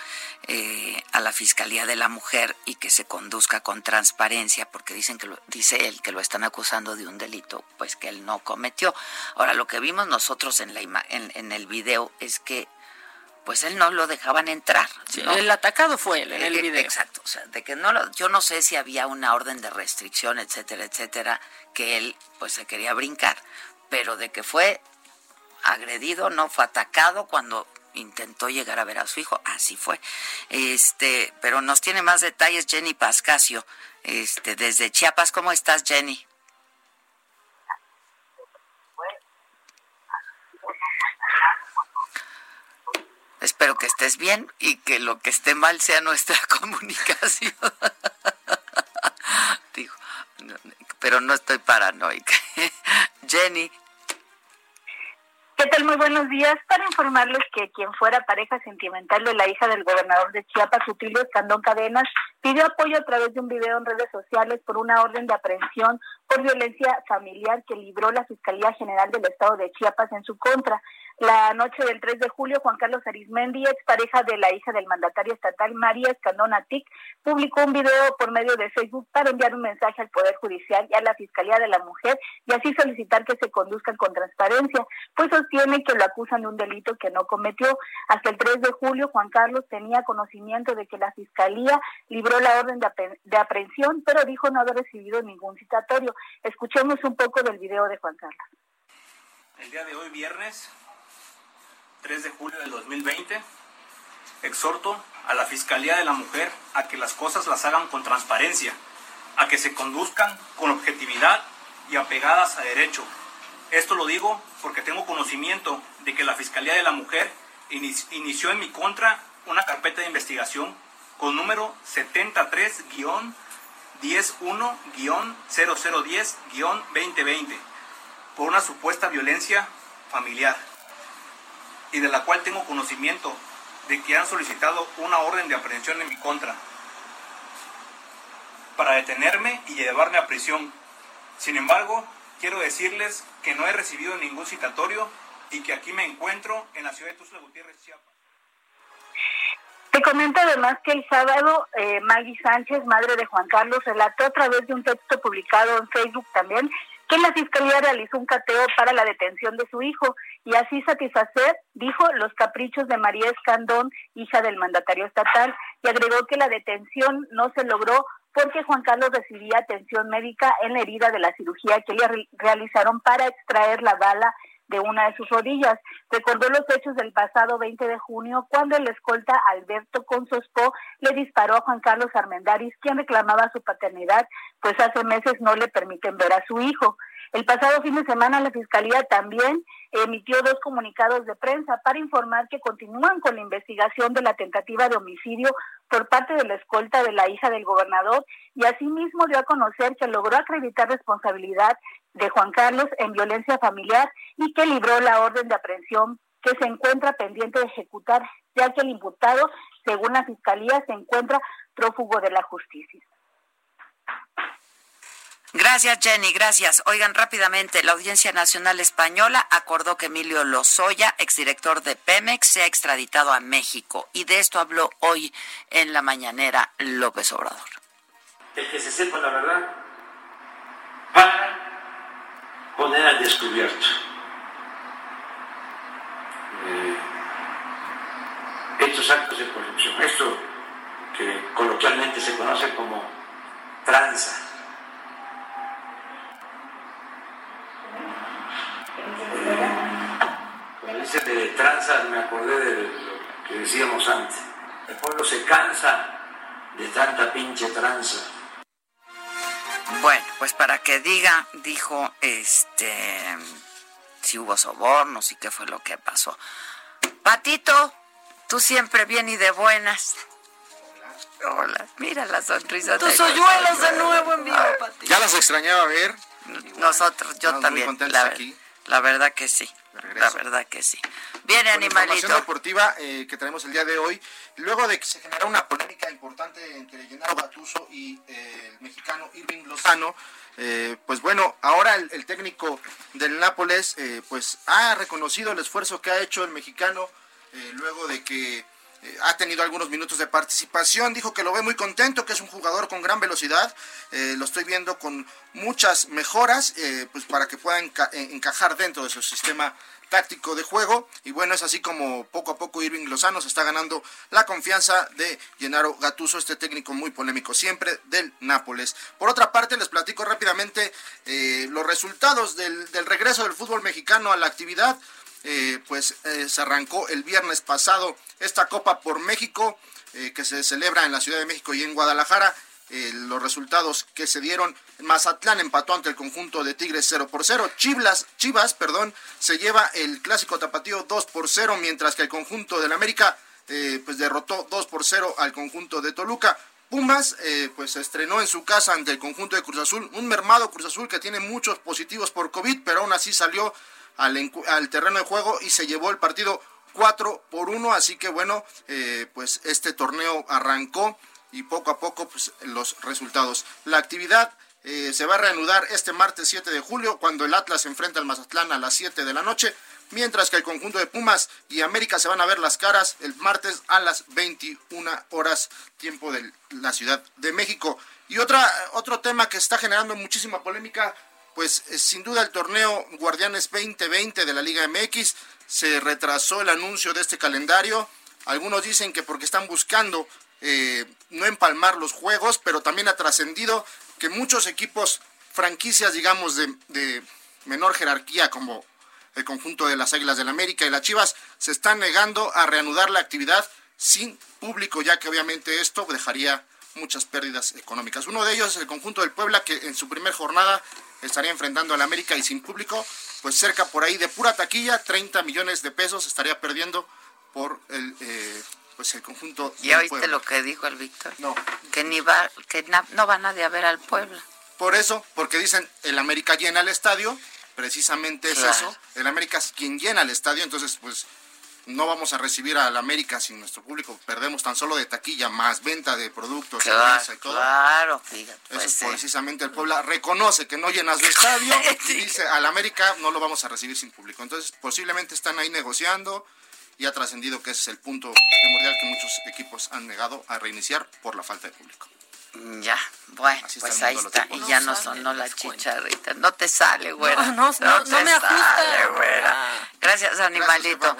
eh, a la Fiscalía de la Mujer y que se conduzca con transparencia, porque dicen que lo, dice él que lo están acusando de un delito, pues que él no cometió. Ahora, lo que vimos nosotros en, la en, en el video es que pues él no lo dejaban entrar. El atacado fue él en el eh, video. Exacto, o sea, de que no lo, yo no sé si había una orden de restricción, etcétera, etcétera, que él pues se quería brincar, pero de que fue agredido, no fue atacado cuando intentó llegar a ver a su hijo, así fue. Este, pero nos tiene más detalles Jenny Pascasio, este, desde Chiapas. ¿Cómo estás, Jenny? Espero que estés bien y que lo que esté mal sea nuestra comunicación. Pero no estoy paranoica. Jenny, ¿Qué tal? Muy buenos días. Para informarles que quien fuera pareja sentimental de la hija del gobernador de Chiapas, Utilio Escandón Cadenas, pidió apoyo a través de un video en redes sociales por una orden de aprehensión por violencia familiar que libró la Fiscalía General del Estado de Chiapas en su contra. La noche del 3 de julio, Juan Carlos Arismendi, ex pareja de la hija del mandatario estatal María Escandona TIC, publicó un video por medio de Facebook para enviar un mensaje al Poder Judicial y a la Fiscalía de la Mujer y así solicitar que se conduzcan con transparencia, pues sostiene que lo acusan de un delito que no cometió. Hasta el 3 de julio, Juan Carlos tenía conocimiento de que la Fiscalía libró la orden de, aprehensión, pero dijo no haber recibido ningún citatorio. Escuchemos un poco del video de Juan Carlos. El día de hoy, viernes, 3 de julio del 2020, exhorto a la Fiscalía de la Mujer a que las cosas las hagan con transparencia, a que se conduzcan con objetividad y apegadas a derecho. Esto lo digo porque tengo conocimiento de que la Fiscalía de la Mujer inició en mi contra una carpeta de investigación con número 73-101-0010-2020 por una supuesta violencia familiar y de la cual tengo conocimiento de que han solicitado una orden de aprehensión en mi contra para detenerme y llevarme a prisión. Sin embargo, quiero decirles que no he recibido ningún citatorio y que aquí me encuentro en la ciudad de Tuxtla Gutiérrez, Chiapas. Te comento además que el sábado eh, Maggie Sánchez, madre de Juan Carlos, relató a través de un texto publicado en Facebook también que la Fiscalía realizó un cateo para la detención de su hijo y así satisfacer, dijo, los caprichos de María Escandón, hija del mandatario estatal, y agregó que la detención no se logró porque Juan Carlos recibía atención médica en la herida de la cirugía que le realizaron para extraer la bala de una de sus rodillas. Recordó los hechos del pasado 20 de junio cuando el escolta Alberto Consospo le disparó a Juan Carlos Armendaris, quien reclamaba su paternidad, pues hace meses no le permiten ver a su hijo. El pasado fin de semana la Fiscalía también emitió dos comunicados de prensa para informar que continúan con la investigación de la tentativa de homicidio por parte de la escolta de la hija del gobernador y asimismo dio a conocer que logró acreditar responsabilidad de Juan Carlos en violencia familiar y que libró la orden de aprehensión que se encuentra pendiente de ejecutar, ya que el imputado, según la Fiscalía, se encuentra prófugo de la justicia. Gracias, Jenny, gracias. Oigan, rápidamente, la Audiencia Nacional Española acordó que Emilio Lozoya, exdirector de Pemex, sea extraditado a México. Y de esto habló hoy en la mañanera López Obrador. El que se sepa la verdad para poner al descubierto eh, estos actos de corrupción, esto que coloquialmente se conoce como tranza Dice de tranza, me acordé de lo que decíamos antes. El pueblo se cansa de tanta pinche tranza. Bueno, pues para que diga, dijo, este, si hubo sobornos y qué fue lo que pasó. Patito, tú siempre bien y de buenas. Hola, mira la sonrisa. Tus hoyuelos de nuevo en vivo, Patito. Ya las extrañaba ver. Nosotros, yo también. La, aquí. La verdad que sí. La verdad que sí. Viene animalito. Información deportiva eh, que tenemos el día de hoy. Luego de que se generó una polémica importante entre Gennaro Gattuso y eh, el mexicano Irving Lozano, eh, pues bueno, ahora el, el técnico del Nápoles pues ha reconocido el esfuerzo que ha hecho el mexicano luego de que eh, ha tenido algunos minutos de participación, dijo que lo ve muy contento, que es un jugador con gran velocidad, eh, lo estoy viendo con muchas mejoras, eh, pues para que pueda encajar dentro de su sistema táctico de juego. Y bueno es así como poco a poco Irving Lozano se está ganando la confianza de Gennaro Gattuso este técnico muy polémico siempre del Nápoles. Por otra parte les platico rápidamente los resultados del regreso del fútbol mexicano a la actividad eh, pues eh, se arrancó el viernes pasado esta Copa por México eh, que se celebra en la Ciudad de México y en Guadalajara. los resultados que se dieron, Mazatlán empató ante el conjunto de Tigres 0 por 0, Chivas, Chivas perdón, se lleva el clásico tapatío 2 por 0, mientras que el conjunto del América pues derrotó 2 por 0 al conjunto de Toluca. Pumas pues se estrenó en su casa ante el conjunto de Cruz Azul, un mermado Cruz Azul que tiene muchos positivos por COVID, pero aún así salió al, terreno de juego y se llevó el partido 4 por 1. Así que bueno, eh, pues este torneo arrancó y poco a poco pues, los resultados. La actividad eh, se va a reanudar este martes 7 de julio cuando el Atlas enfrenta al Mazatlán a las 7 de la noche, mientras que el conjunto de Pumas y América se van a ver las caras el martes a las 21 horas tiempo de la Ciudad de México. Y otra, otro tema que está generando muchísima polémica pues eh, sin duda el torneo Guardianes 2020 de la Liga MX se retrasó el anuncio de este calendario. Algunos dicen que porque están buscando eh, no empalmar los juegos, pero también ha trascendido que muchos equipos, franquicias, digamos, de, menor jerarquía, como el conjunto de las Águilas del la América y las Chivas, se están negando a reanudar la actividad sin público, ya que obviamente esto dejaría muchas pérdidas económicas. Uno de ellos es el conjunto del Puebla, que en su primer jornada estaría enfrentando al América y sin público, pues cerca por ahí de pura taquilla, 30 millones de pesos estaría perdiendo por el, eh, pues el conjunto. ¿Ya oíste lo que dijo el Víctor? No. Que, ni va, que no va nadie a ver al Puebla. Por eso, porque dicen el América llena el estadio, precisamente es eso, el América es quien llena el estadio, entonces pues no vamos a recibir al América sin nuestro público, perdemos tan solo de taquilla más venta de productos, claro, y todo. Claro, fíjate. Eso pues, precisamente el Puebla reconoce que no llenas de estadio y dice al América no lo vamos a recibir sin público. Entonces, posiblemente están ahí negociando y ha trascendido que ese es el punto primordial que muchos equipos han negado a reiniciar por la falta de público. Ya, bueno, pues ahí está. Y ya no sonó la chicharrita. No te sale, güera. No, no, no, me ajusta. güera. Gracias, animalito.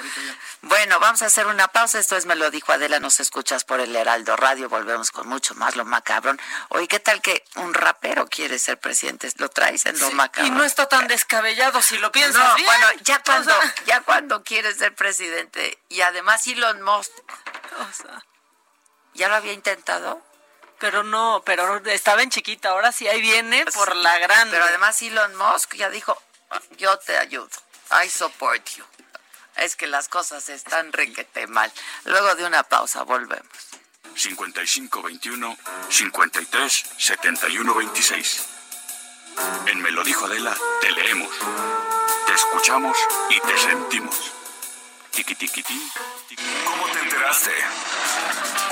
Bueno, vamos a hacer una pausa. Esto es Me lo dijo Adela. Nos escuchas por el Heraldo Radio. Volvemos con mucho más lo macabrón. Oye, ¿qué tal que un rapero quiere ser presidente? ¿Lo traes en lo macabrón? Y no está tan descabellado si lo piensas no, bien. bueno, ya cuando, ya cuando quiere ser presidente y además Elon Musk, O sea, ¿ya lo había intentado? Pero no, pero estaba en chiquita. Ahora sí ahí viene por la grande. Pero además Elon Musk ya dijo, yo te ayudo, I support you. Es que las cosas están requete mal. Luego de una pausa volvemos. 5521 53 71 26. En Me lo dijo Adela, te leemos, te escuchamos y te sentimos. Tiki tiki ti. ¿Cómo te enteraste?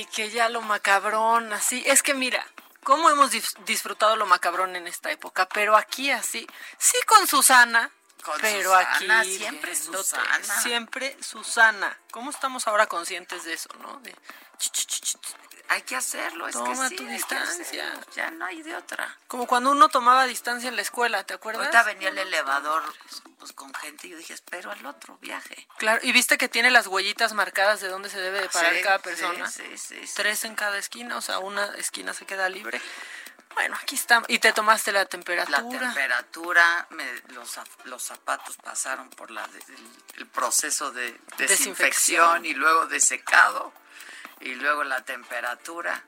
Ay, que ya lo macabrón, así. Es que mira, cómo hemos dis- disfrutado lo macabrón en esta época, pero aquí así, sí con Susana, Con pero Susana, aquí siempre viéndote, Susana. siempre Susana. ¿Cómo estamos ahora conscientes de eso, no? De, Hay que hacerlo, es Toma que sí, tu que distancia. hacerlo. Ya no hay de otra. como cuando uno tomaba distancia en la escuela, ¿te acuerdas? Ahorita venía el elevador pues, con gente y yo dije, espero al otro viaje. Claro, y viste que tiene las huellitas marcadas de dónde se debe de parar Sí, cada persona. sí, sí, sí, Tres en cada esquina, o sea, una esquina se queda libre. Bueno, aquí está. Y te tomaste la temperatura. La temperatura, me- los, los zapatos pasaron por la, el, el proceso de desinfección, Desinfección. y luego de secado y luego la temperatura.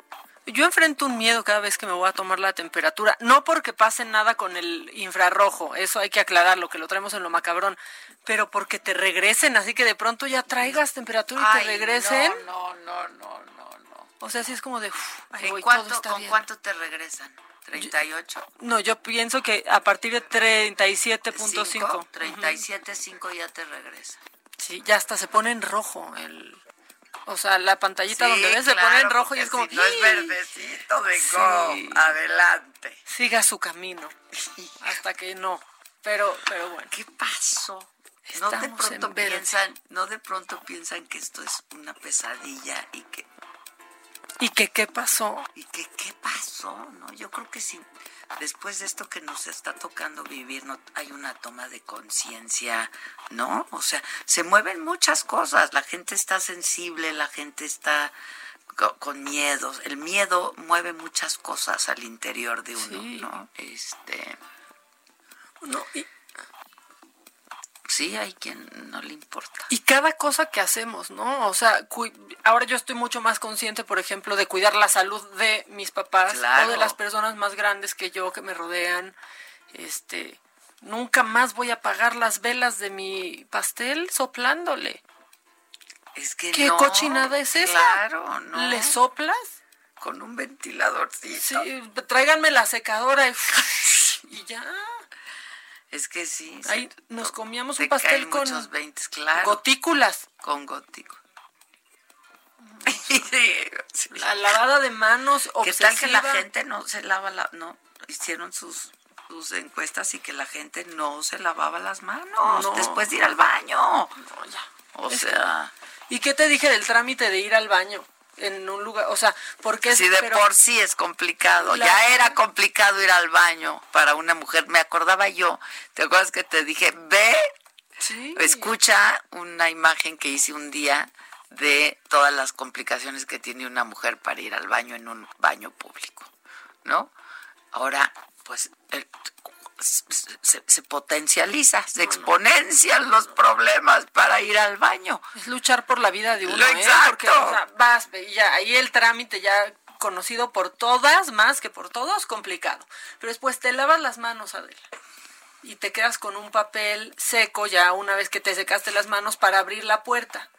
Yo enfrento un miedo cada vez que me voy a tomar la temperatura, no porque pase nada con el infrarrojo, eso hay que aclararlo, que lo traemos en lo macabrón, pero porque te regresen, así que de pronto ya traigas temperatura y Ay, te regresen. No, no, no, no, no. O sea, sí es como de, ahí ¿En voy, cuánto, todo está ¿Con bien. cuánto te regresan? ¿38? No, yo pienso que a partir de 37.5. Cinco, 37.5 ya te regresa. Sí, ya hasta se pone en rojo el... O sea, la pantallita Sí, donde ves se claro, pone en rojo y es como... si no es verdecito de go, Sí. adelante. Siga su camino. Hasta que no. Pero, pero bueno. ¿Qué pasó? No de pronto piensan, no de pronto piensan que esto es una pesadilla y que ¿Y que qué pasó? y que qué pasó, ¿no? Yo creo que si después de esto que nos está tocando vivir no hay una toma de conciencia, ¿no? O sea, se mueven muchas cosas, la gente está sensible, la gente está co- con miedos, el miedo mueve muchas cosas al interior de uno, Sí. ¿no? Este, No, y, sí hay quien no le importa. y cada cosa que hacemos, ¿no? O sea, ahora yo estoy mucho más consciente, por ejemplo, de cuidar la salud de mis papás Claro. o de las personas más grandes que yo que me rodean. Este, nunca más voy a apagar las velas de mi pastel soplándole. Es que ¿Qué no, cochinada es esa? Claro, no. ¿Le soplas? con un ventiladorcito. Sí, tráiganme la secadora y, y ya. Es que sí. Ahí nos comíamos un pastel con muchos veintes, claro. gotículas. con sí. La lavada de manos ¿Qué tal que la gente no se lava la... No, hicieron sus, sus encuestas y que la gente no se lavaba las manos No. después de ir al baño. No, ya. O sea, ¿Y qué te dije del trámite de ir al baño en un lugar? O sea, porque si de pero- por sí es complicado, La- ya era complicado ir al baño para una mujer. Me acordaba yo, ¿te acuerdas que te dije, ve Sí. Escucha una imagen que hice un día de todas las complicaciones que tiene una mujer para ir al baño en un baño público, ¿no? Ahora, pues, el- se, se potencializa, se exponencian los problemas para ir al baño. Es luchar por la vida de uno, Lo ¿eh? exacto. Porque, o sea, vas, y ya, ahí el trámite ya conocido por todas, más que por todos, complicado. Pero después te lavas las manos, Adela. Y te quedas con un papel seco ya una vez que te secaste las manos para abrir la puerta.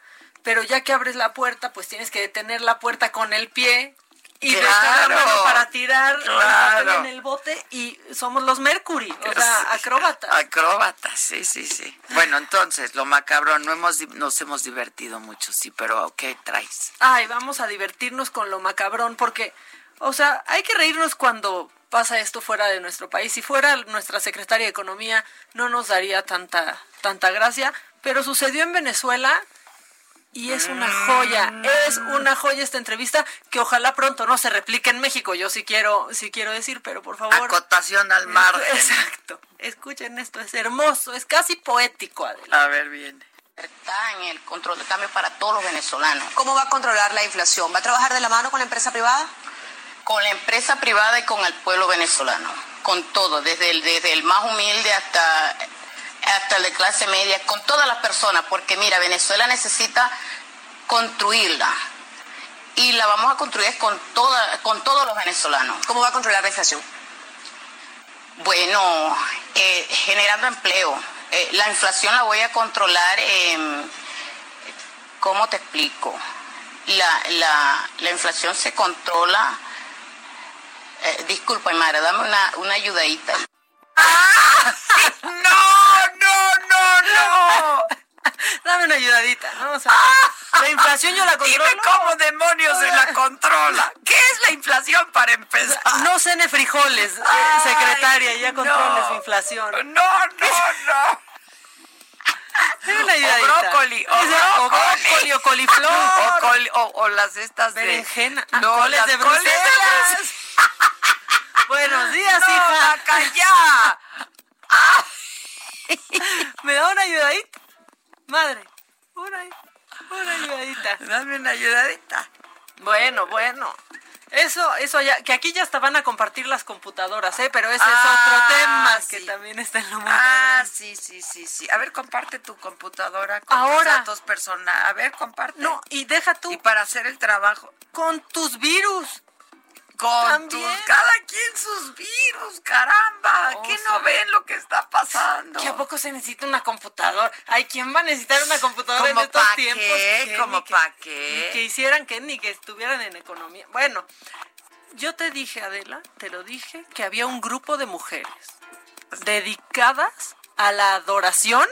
pero ya que abres la puerta, pues tienes que detener la puerta con el pie y Claro. mano para tirar Claro. en el bote y somos los Mercury, o sea, acróbatas. Acróbatas, sí, sí, sí. Bueno, entonces, lo macabrón, no hemos, nos hemos divertido mucho, sí, pero ¿qué traes? Ay, vamos a divertirnos con lo macabrón porque, o sea, hay que reírnos cuando pasa esto fuera de nuestro país. Si fuera nuestra secretaria de Economía, no nos daría tanta, tanta gracia, pero sucedió en Venezuela y es una joya, es una joya esta entrevista que ojalá pronto no se replique en México. Yo sí quiero, sí quiero decir, pero por favor. Acotación al margen. Exacto. Escuchen esto, es hermoso, es casi poético, Adela. A ver, bien. Está en el control de cambio para todos los venezolanos. ¿Cómo va a controlar la inflación? ¿Va a trabajar de la mano con la empresa privada? Con la empresa privada y con el pueblo venezolano. Con todo, desde el, desde el más humilde hasta, hasta el de clase media, con todas las personas, porque mira, Venezuela necesita construirla. Y la vamos a construir con, toda, con todos los venezolanos. ¿Cómo va a controlar la inflación? Bueno, eh, generando empleo. Eh, la inflación la voy a controlar, em, ¿cómo te explico? La, la, la inflación se controla. Eh, disculpa, Mara, dame una, una ayudadita. ¡No, no, no, no! Dame una ayudadita, ¿no? O sea, la inflación yo la controlo. Dime cómo demonios se la controla. ¿Qué es la inflación para empezar? No cene frijoles, eh, Ay, secretaria, ya controle no. su inflación. No, no, no. Dame una O ayudadita. brócoli, o O o brócoli. brócoli, o coliflor. O, col- o- o las estas de... Berenjena. Ah, No, coles las de coles de Bruselas. Buenos días, No, hija. Ya. ¿Me da una ayudadita? Madre, una, una ayudadita. Dame una ayudadita. Bueno, bueno. Eso, eso ya, que aquí ya hasta van a compartir las computadoras, ¿eh? Pero ese Ah, es otro tema sí. que también está en lo muy Ah, sí, sí, sí, sí. A ver, comparte tu computadora con Ahora. tus datos personales. A ver, comparte. No, y deja tú. Y para hacer el trabajo. Con tus virus. Con También. tus, cada quien sus virus, caramba. O ¿Qué no ven lo que está pasando? ¿Que a poco se necesita una computadora? Ay, ¿quién va a necesitar una computadora en ¿Cómo estos pa' tiempos? qué? Que ¿Cómo ni que- pa' qué? ni que hicieran que ni que estuvieran en economía. Bueno, yo te dije, Adela, te lo dije, que había un grupo de mujeres dedicadas a la adoración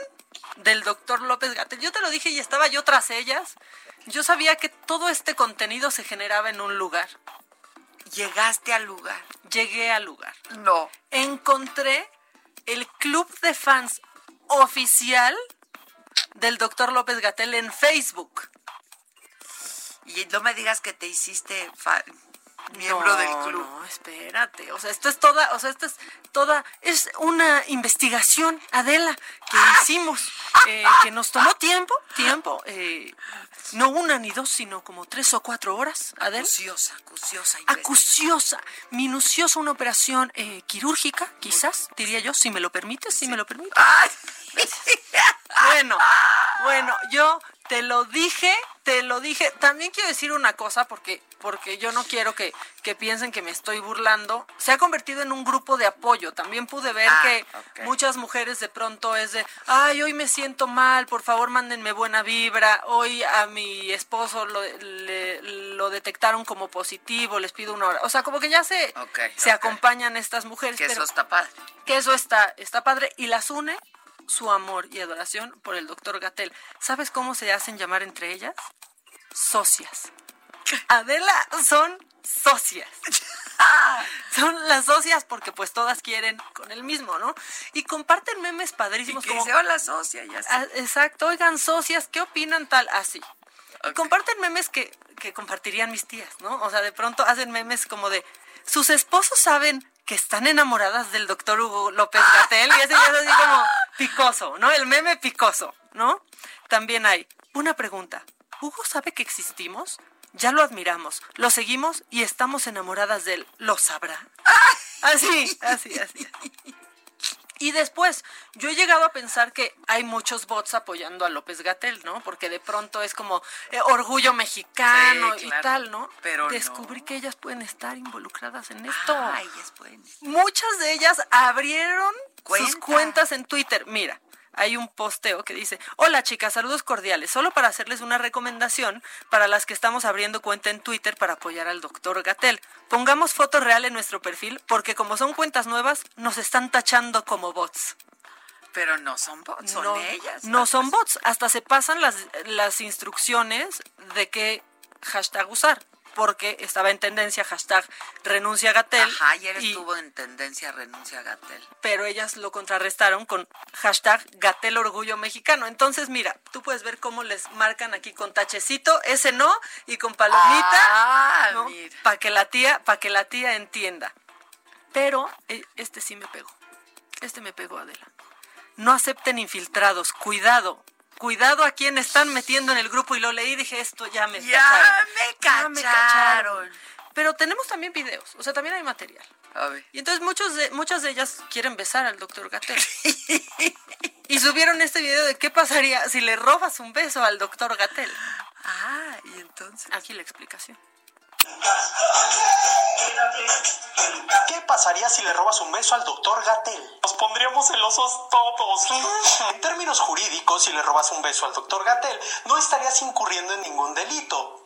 del doctor López Gatel. Yo te lo dije y estaba yo tras ellas. Yo sabía que todo este contenido se generaba en un lugar. Llegaste al lugar. Llegué al lugar. No. Encontré el club de fans oficial del doctor López Gatel en Facebook. Y no me digas que te hiciste fa- miembro No, del club. No, espérate. O sea, esto es toda, o sea, esto es toda, es una investigación, Adela, que hicimos, eh, que nos tomó tiempo, tiempo, eh, no una ni dos, sino como tres o cuatro horas, Adela. Acuciosa, acuciosa. Acuciosa, minuciosa, una operación eh, quirúrgica, quizás, diría yo, si me lo permites, si me lo permites. Bueno, bueno, yo te lo dije, te lo dije. También quiero decir una cosa porque, porque yo no quiero que, que piensen que me estoy burlando. Se ha convertido en un grupo de apoyo. También pude ver Ah, que muchas mujeres de pronto es de, ay, hoy me siento mal, por favor mándenme buena vibra. Hoy a mi esposo lo, le- lo detectaron como positivo, les pido una hora. O sea, como que ya se, se acompañan estas mujeres. Que pero- eso está padre. que eso está, está padre y las une su amor y adoración por el doctor Gatel. ¿Sabes cómo se hacen llamar entre ellas? Socias. Adela son socias. Son las socias porque pues todas quieren con el mismo, ¿no? Y comparten memes padrísimos Y que como... dice, hola socia, ya Ah. Exacto, oigan socias, ¿qué opinan tal? Así. Y comparten memes que, que compartirían mis tías, ¿no? O sea, de pronto hacen memes como de, sus esposos saben que están enamoradas del doctor Hugo López Gatel y ese ya es así como picoso, ¿no? El meme picoso, ¿no? También hay una pregunta. ¿Hugo sabe que existimos? Ya lo admiramos, lo seguimos y estamos enamoradas de él. ¿Lo sabrá? Así, así, así. Y después, yo he llegado a pensar que hay muchos bots apoyando a López Gatel, ¿no? Porque de pronto es como eh, orgullo mexicano Sí, y tal, ¿no? Pero Descubrí que ellas pueden estar involucradas en esto. Ah, ellas pueden. Muchas de ellas abrieron sus Cuenta. cuentas en Twitter. Mira, hay un posteo que dice, hola chicas, saludos cordiales, solo para hacerles una recomendación para las que estamos abriendo cuenta en Twitter para apoyar al doctor Gatel. Pongamos foto real en nuestro perfil porque como son cuentas nuevas, nos están tachando como bots. Pero no son bots, son no, ellas. No son bots, hasta se pasan las, las instrucciones de qué hashtag usar porque estaba en tendencia hashtag renuncia Gatel. Ajá, ayer estuvo en tendencia renuncia Gatel. Pero ellas lo contrarrestaron con hashtag Gatel Orgullo Mexicano. Entonces, mira, tú puedes ver cómo les marcan aquí con tachecito, ese no, y con palomita, ah, para que la tía, para que la tía entienda. Pero eh, este sí me pegó. Este me pegó, Adela. No acepten infiltrados, cuidado, cuidado a quien están metiendo en el grupo y lo leí y dije, esto ya me ya Me cacharon. me cacharon. Pero tenemos también videos, o sea, también hay material. Y entonces muchos de, muchas de ellas quieren besar al doctor Gatel. y subieron este video de qué pasaría si le robas un beso al doctor Gatel. Ah, y entonces. Aquí la explicación. ¿Qué pasaría si le robas un beso al doctor Gatel? Nos pondríamos celosos todos. En términos jurídicos, si le robas un beso al doctor Gatel, no estarías incurriendo en ningún delito.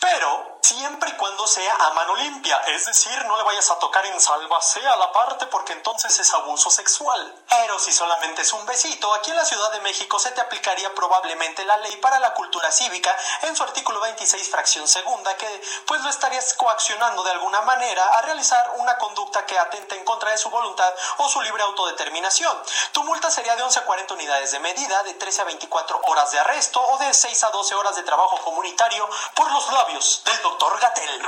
Pero siempre y cuando sea a mano limpia, es decir, no le vayas a tocar en a la parte porque entonces es abuso sexual. Pero si solamente es un besito, aquí en la Ciudad de México se te aplicaría probablemente la ley para la cultura cívica en su artículo 26 fracción segunda que pues lo estarías coaccionando de alguna manera a realizar una conducta que atente en contra de su voluntad o su libre autodeterminación. Tu multa sería de 11 a 40 unidades de medida, de 13 a 24 horas de arresto o de 6 a 12 horas de trabajo comunitario por los labios del doctor Gatel.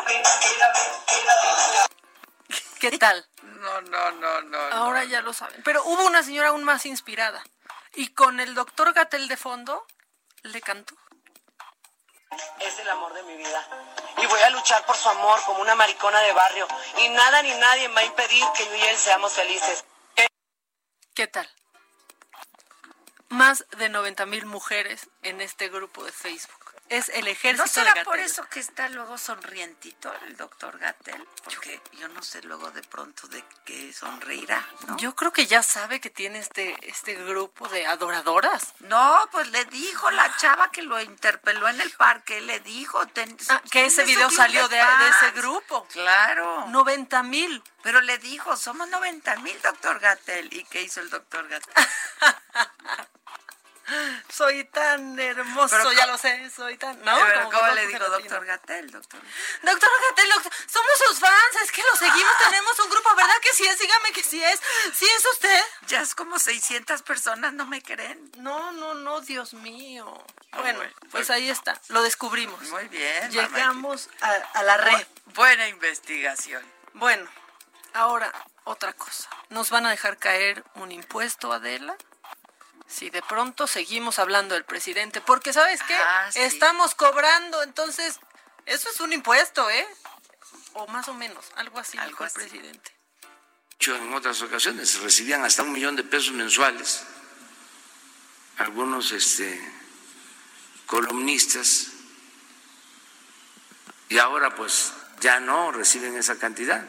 ¿Qué tal? No, no, no, no. Ahora ya lo saben. Pero hubo una señora aún más inspirada. Y con el doctor Gatel de fondo, le cantó. Es el amor de mi vida. Y voy a luchar por su amor como una maricona de barrio. Y nada ni nadie me va a impedir que yo y él seamos felices. ¿Qué tal? Más de 90 mil mujeres en este grupo de Facebook es el ejército ¿No será por eso que está luego sonrientito el doctor Gatel? Porque yo no sé luego de pronto de qué sonreirá, Yo creo que ya sabe que tiene este, este grupo de adoradoras. No, pues le dijo la chava que lo interpeló en el parque, le dijo... Ah, que ese video salió de, de, ese grupo. Claro. 90 mil. Pero le dijo, somos 90 mil, doctor Gatel. ¿Y qué hizo el doctor Gatel? soy tan hermoso, ya lo sé, soy tan... ¿No? ¿Cómo le dijo doctor Gatel, doctor? Doctor Gatel, somos sus fans, es que lo seguimos, tenemos un grupo, ¿verdad que sí es? Dígame que sí es. ¿Sí es usted? Ya es como 600 personas, ¿no me creen? No, no, no, Dios mío. Ah, bueno, pues ahí está, lo descubrimos. Muy bien. Llegamos a, la red. Buena investigación. Bueno, ahora otra cosa. ¿Nos van a dejar caer un impuesto, Adela? Si de pronto seguimos hablando del presidente, porque sabes qué, ah, estamos cobrando, entonces eso es un impuesto, ¿eh? O más o menos, algo así dijo el presidente. En otras ocasiones recibían hasta un millón de pesos mensuales algunos este, columnistas y ahora pues ya no reciben esa cantidad,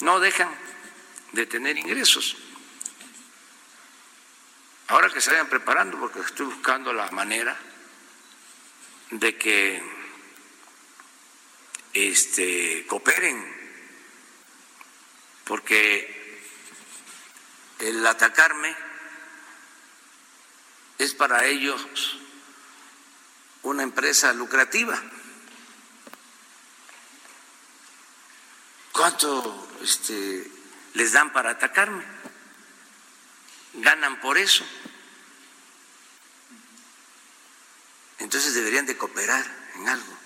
no dejan de tener ingresos. Ahora que se vayan preparando, porque estoy buscando la manera de que este, cooperen, porque el atacarme es para ellos una empresa lucrativa. ¿Cuánto este, les dan para atacarme? Ganan por eso. entonces deberían de cooperar en algo.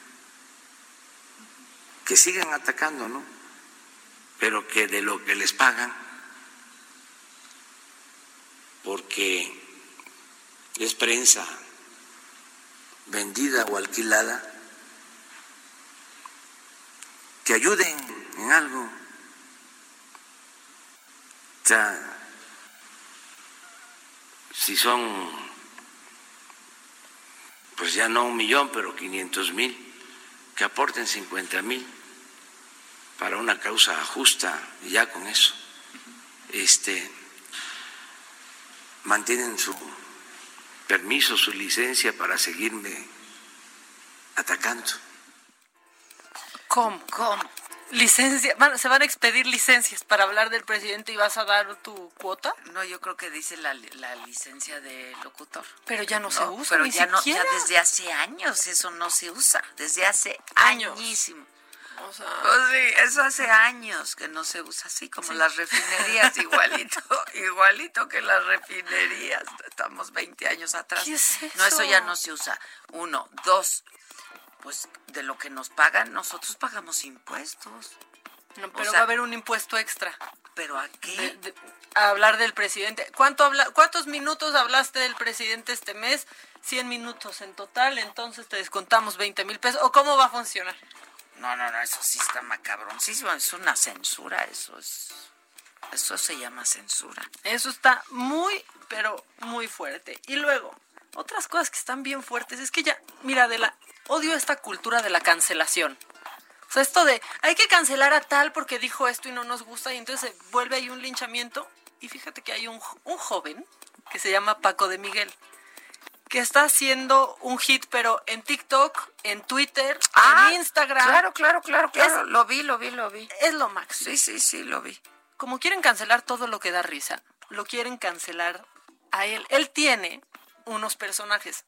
Que sigan atacando, ¿no? Pero que de lo que les pagan, porque es prensa vendida o alquilada, que ayuden en algo. O sea, si son pues ya no un millón, pero 500 mil, que aporten 50 mil para una causa justa y ya con eso. Este, mantienen su permiso, su licencia para seguirme atacando. ¿Cómo? ¿Cómo? Licencia, van- se van a expedir licencias para hablar del presidente y vas a dar tu cuota, No, yo creo que dice la, la licencia de locutor. pero ya no, se usa pero ni ya no, ya siquiera. desde hace años eso no se usa, desde hace Años. añísimo. O sea, Pues sí, eso hace años que no se usa así, como las refinerías, igualito, igualito que las refinerías. Estamos 20 años atrás. ¿Qué es No, eso ya eso? no se usa. Uno, dos, pues de lo que nos pagan, nosotros pagamos impuestos. no, o pero sea- va a haber un impuesto extra. ¿Pero a qué? de- de- a hablar del presidente. ¿Cuánto habla, ¿Cuántos minutos hablaste del presidente este mes? 100 minutos en total, entonces te descontamos 20 mil pesos. ¿O cómo va a funcionar? No, no, no, eso sí está macabroncísimo. Es una censura, eso es. Eso se llama censura. Eso está muy, pero muy fuerte. Y luego, otras cosas que están bien fuertes es que ya, mira, de la odio esta cultura de la cancelación. O sea, esto de hay que cancelar a tal porque dijo esto y no nos gusta y entonces se vuelve ahí un linchamiento. Y fíjate que hay un, un joven que se llama Paco de Miguel que está haciendo un hit, pero en TikTok, en Twitter, Ah, en Instagram. Claro, claro, claro, claro. Es- lo vi, lo vi, lo vi. Es lo máximo. Sí, sí, sí, lo vi. como quieren cancelar todo lo que da risa, lo quieren cancelar a él. Él tiene unos personajes,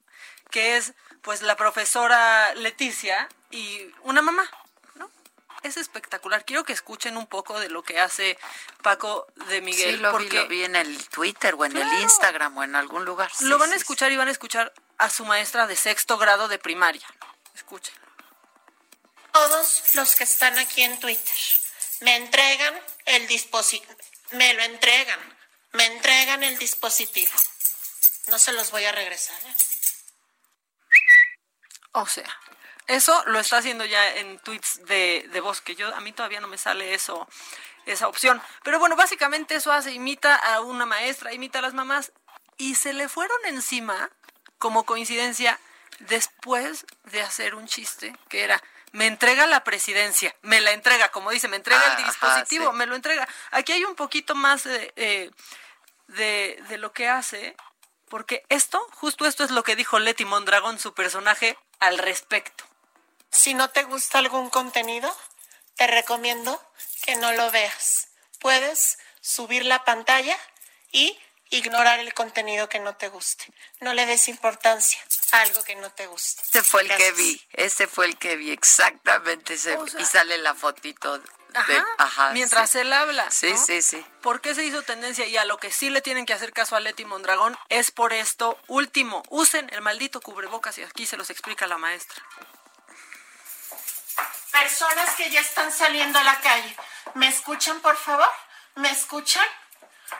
que es pues la profesora Leticia y una mamá, ¿no? Es espectacular. Quiero que escuchen un poco de lo que hace Paco de Miguel. sí, lo vi, porque lo vi en el Twitter o en el. Instagram o en algún lugar. Sí, lo van a sí, escuchar y van a escuchar a su maestra de sexto grado de primaria. Escuchen. Todos los que están aquí en Twitter me entregan el dispositivo, me lo entregan, me entregan el dispositivo. No se los voy a regresar. ¿eh? O sea, eso lo está haciendo ya en tweets de, de voz, que yo a mí todavía no me sale eso, esa opción. Pero bueno, básicamente eso hace, imita a una maestra, imita a las mamás, y se le fueron encima, como coincidencia, después de hacer un chiste que era me entrega la presidencia, me la entrega, como dice, me entrega Ah, el ajá, dispositivo, sí. me lo entrega. Aquí hay un poquito más de, eh, de, de lo que hace, porque esto, justo esto es lo que dijo Leti Mondragón, su personaje, al respecto. Si no te gusta algún contenido, te recomiendo que no lo veas. Puedes subir la pantalla y ignorar el contenido que no te guste. No le des importancia a algo que no te guste. Este fue el que vi, este fue el que vi, exactamente. ese- O sea- y sale la fotito de... Ajá, ajá, mientras sí. él habla. Sí, ¿no? sí, sí. ¿Por qué se hizo tendencia? Y a lo que sí le tienen que hacer caso a Leti Mondragón es por esto último. Usen el maldito cubrebocas y aquí se los explica la maestra. Personas que ya están saliendo a la calle, ¿me escuchan, por favor? ¿Me escuchan?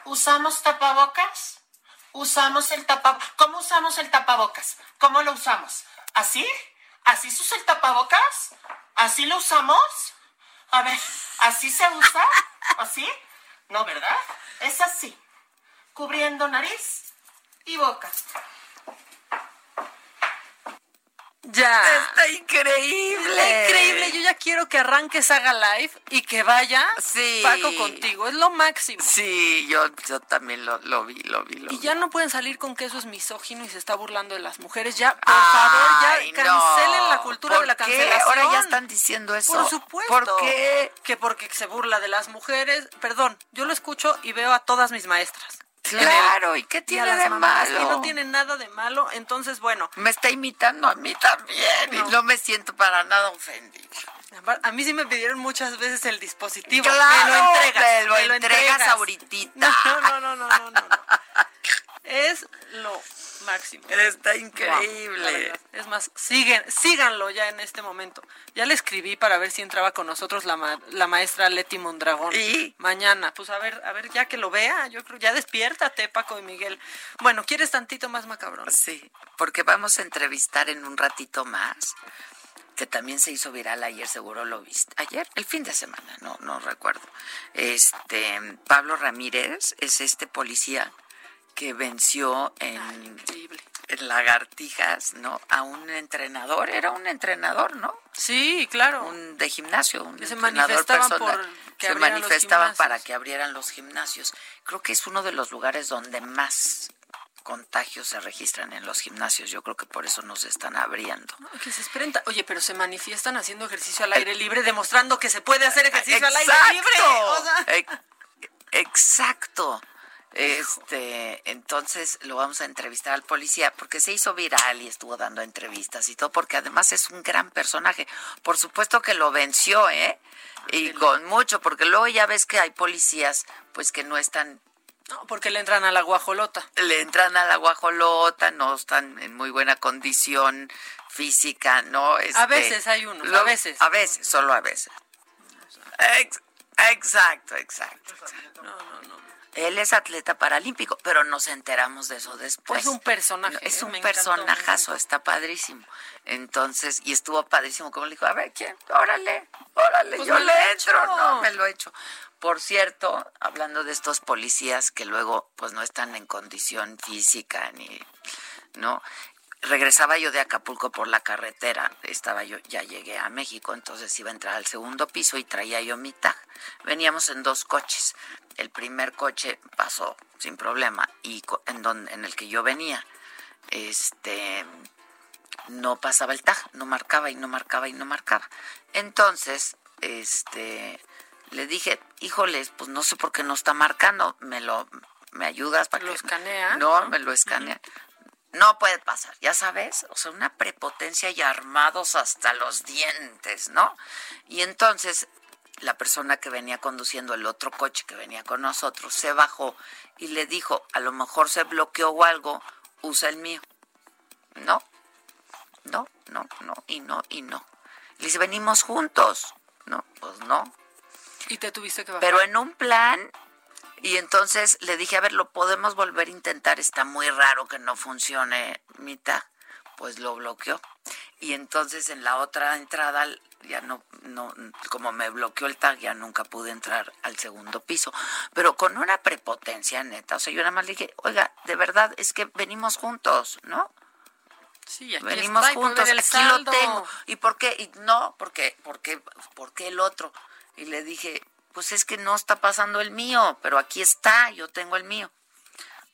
¿Usamos tapabocas? ¿Usamos el tapabocas? ¿Cómo usamos el tapabocas? ¿Cómo lo usamos? ¿Así? ¿Así se usa el tapabocas? ¿Así lo usamos? A ver, ¿así se usa? ¿Así? No, ¿verdad? Es así. Cubriendo nariz y boca. Ya. Está increíble. Está increíble. Yo ya quiero que arranques haga live y que vaya Sí. Paco contigo. Es lo máximo. Sí, yo, yo también lo, lo vi, lo vi, lo Y vi. ya no pueden salir con que eso es misógino y se está burlando de las mujeres. Ya, por Ay, favor, ya cancelen no. la cultura ¿Por de la qué? cancelación. Ahora ya están diciendo eso. Por supuesto. ¿Por qué? Que porque se burla de las mujeres. Perdón, yo lo escucho y veo a todas mis maestras. Claro, ¿y qué tiene de mamás, malo? Y no tiene nada de malo. Entonces, bueno, Me está imitando a mí también No. y no me siento para nada ofendida. a mí sí me pidieron muchas veces el dispositivo. Claro, me lo entregas. me lo me entregas ahorita. No, no, no, no, no, no. no. Es lo máximo. Está increíble. es más, siguen, síganlo ya en este momento. Ya le escribí para ver si entraba con nosotros la, ma- la maestra Leti Mondragón. ¿Y? Mañana, pues a ver, a ver, ya que lo vea, yo creo, ya despiértate, Paco y Miguel. Bueno, ¿quieres tantito más macabrón? Sí, porque vamos a entrevistar en un ratito más, que también se hizo viral ayer, seguro lo viste. Ayer, el fin de semana, no, no recuerdo. Este, Pablo Ramírez es este policía que venció en, en lagartijas, ¿no? A un entrenador, era un entrenador, ¿no? Sí, claro. Un de gimnasio, un Que se entrenador personal. que se manifestaban para que abrieran los gimnasios. Creo que es uno de los lugares donde más contagios se registran en los gimnasios. Yo creo que por eso nos están abriendo. que se esperen. Oye, pero se manifiestan haciendo ejercicio al aire libre, demostrando que se puede hacer ejercicio al aire libre. O sea... Exacto. Este, entonces lo vamos a entrevistar al policía porque se hizo viral y estuvo dando entrevistas y todo, porque además es un gran personaje. Por supuesto que lo venció, ¿eh? Y con mucho, porque luego ya ves que hay policías, pues que no están no, porque le entran a la guajolota. Le entran a la guajolota, no están en muy buena condición física, ¿no? a este, veces hay unos, a veces. A veces, solo a veces. exacto, exacto. No, no, no. Él es atleta paralímpico, pero nos enteramos de eso después. Es un personaje. es un personajazo, está padrísimo. Entonces, y estuvo padrísimo, como le dijo, a ver, ¿quién? Órale, órale, pues yo le entro. No, me lo he hecho. Por cierto, hablando de estos policías que luego pues no están en condición física ni, ¿no? Regresaba yo de Acapulco por la carretera, estaba yo, ya llegué a México, entonces iba a entrar al segundo piso y traía yo mi tag. Veníamos en dos coches. El primer coche pasó sin problema y en donde en el que yo venía, este no pasaba el tag, no marcaba y no marcaba y no marcaba. Entonces, este le dije, híjoles, pues no sé por qué no está marcando, me lo me ayudas para ¿Lo que escanea? No, me lo escanea. No puede pasar, ya sabes, o sea, una prepotencia y armados hasta los dientes, ¿no? Y entonces la persona que venía conduciendo el otro coche que venía con nosotros se bajó y le dijo, a lo mejor se bloqueó o algo, usa el mío. No, no, no, no, y no, y no. Le dice, venimos juntos. No, pues no. Y te tuviste que bajar. Pero en un plan y entonces le dije, a ver, ¿lo podemos volver a intentar? Está muy raro que no funcione mi tag. Pues lo bloqueó. Y entonces en la otra entrada, ya no, no, como me bloqueó el tag, ya nunca pude entrar al segundo piso. Pero con una prepotencia neta. O sea, yo nada más le dije, oiga, de verdad, es que venimos juntos, ¿no? Sí, aquí venimos está, juntos, aquí lo tengo. ¿Y por qué? Y no, porque, porque, porque el otro. Y le dije, pues es que no está pasando el mío, pero aquí está, yo tengo el mío.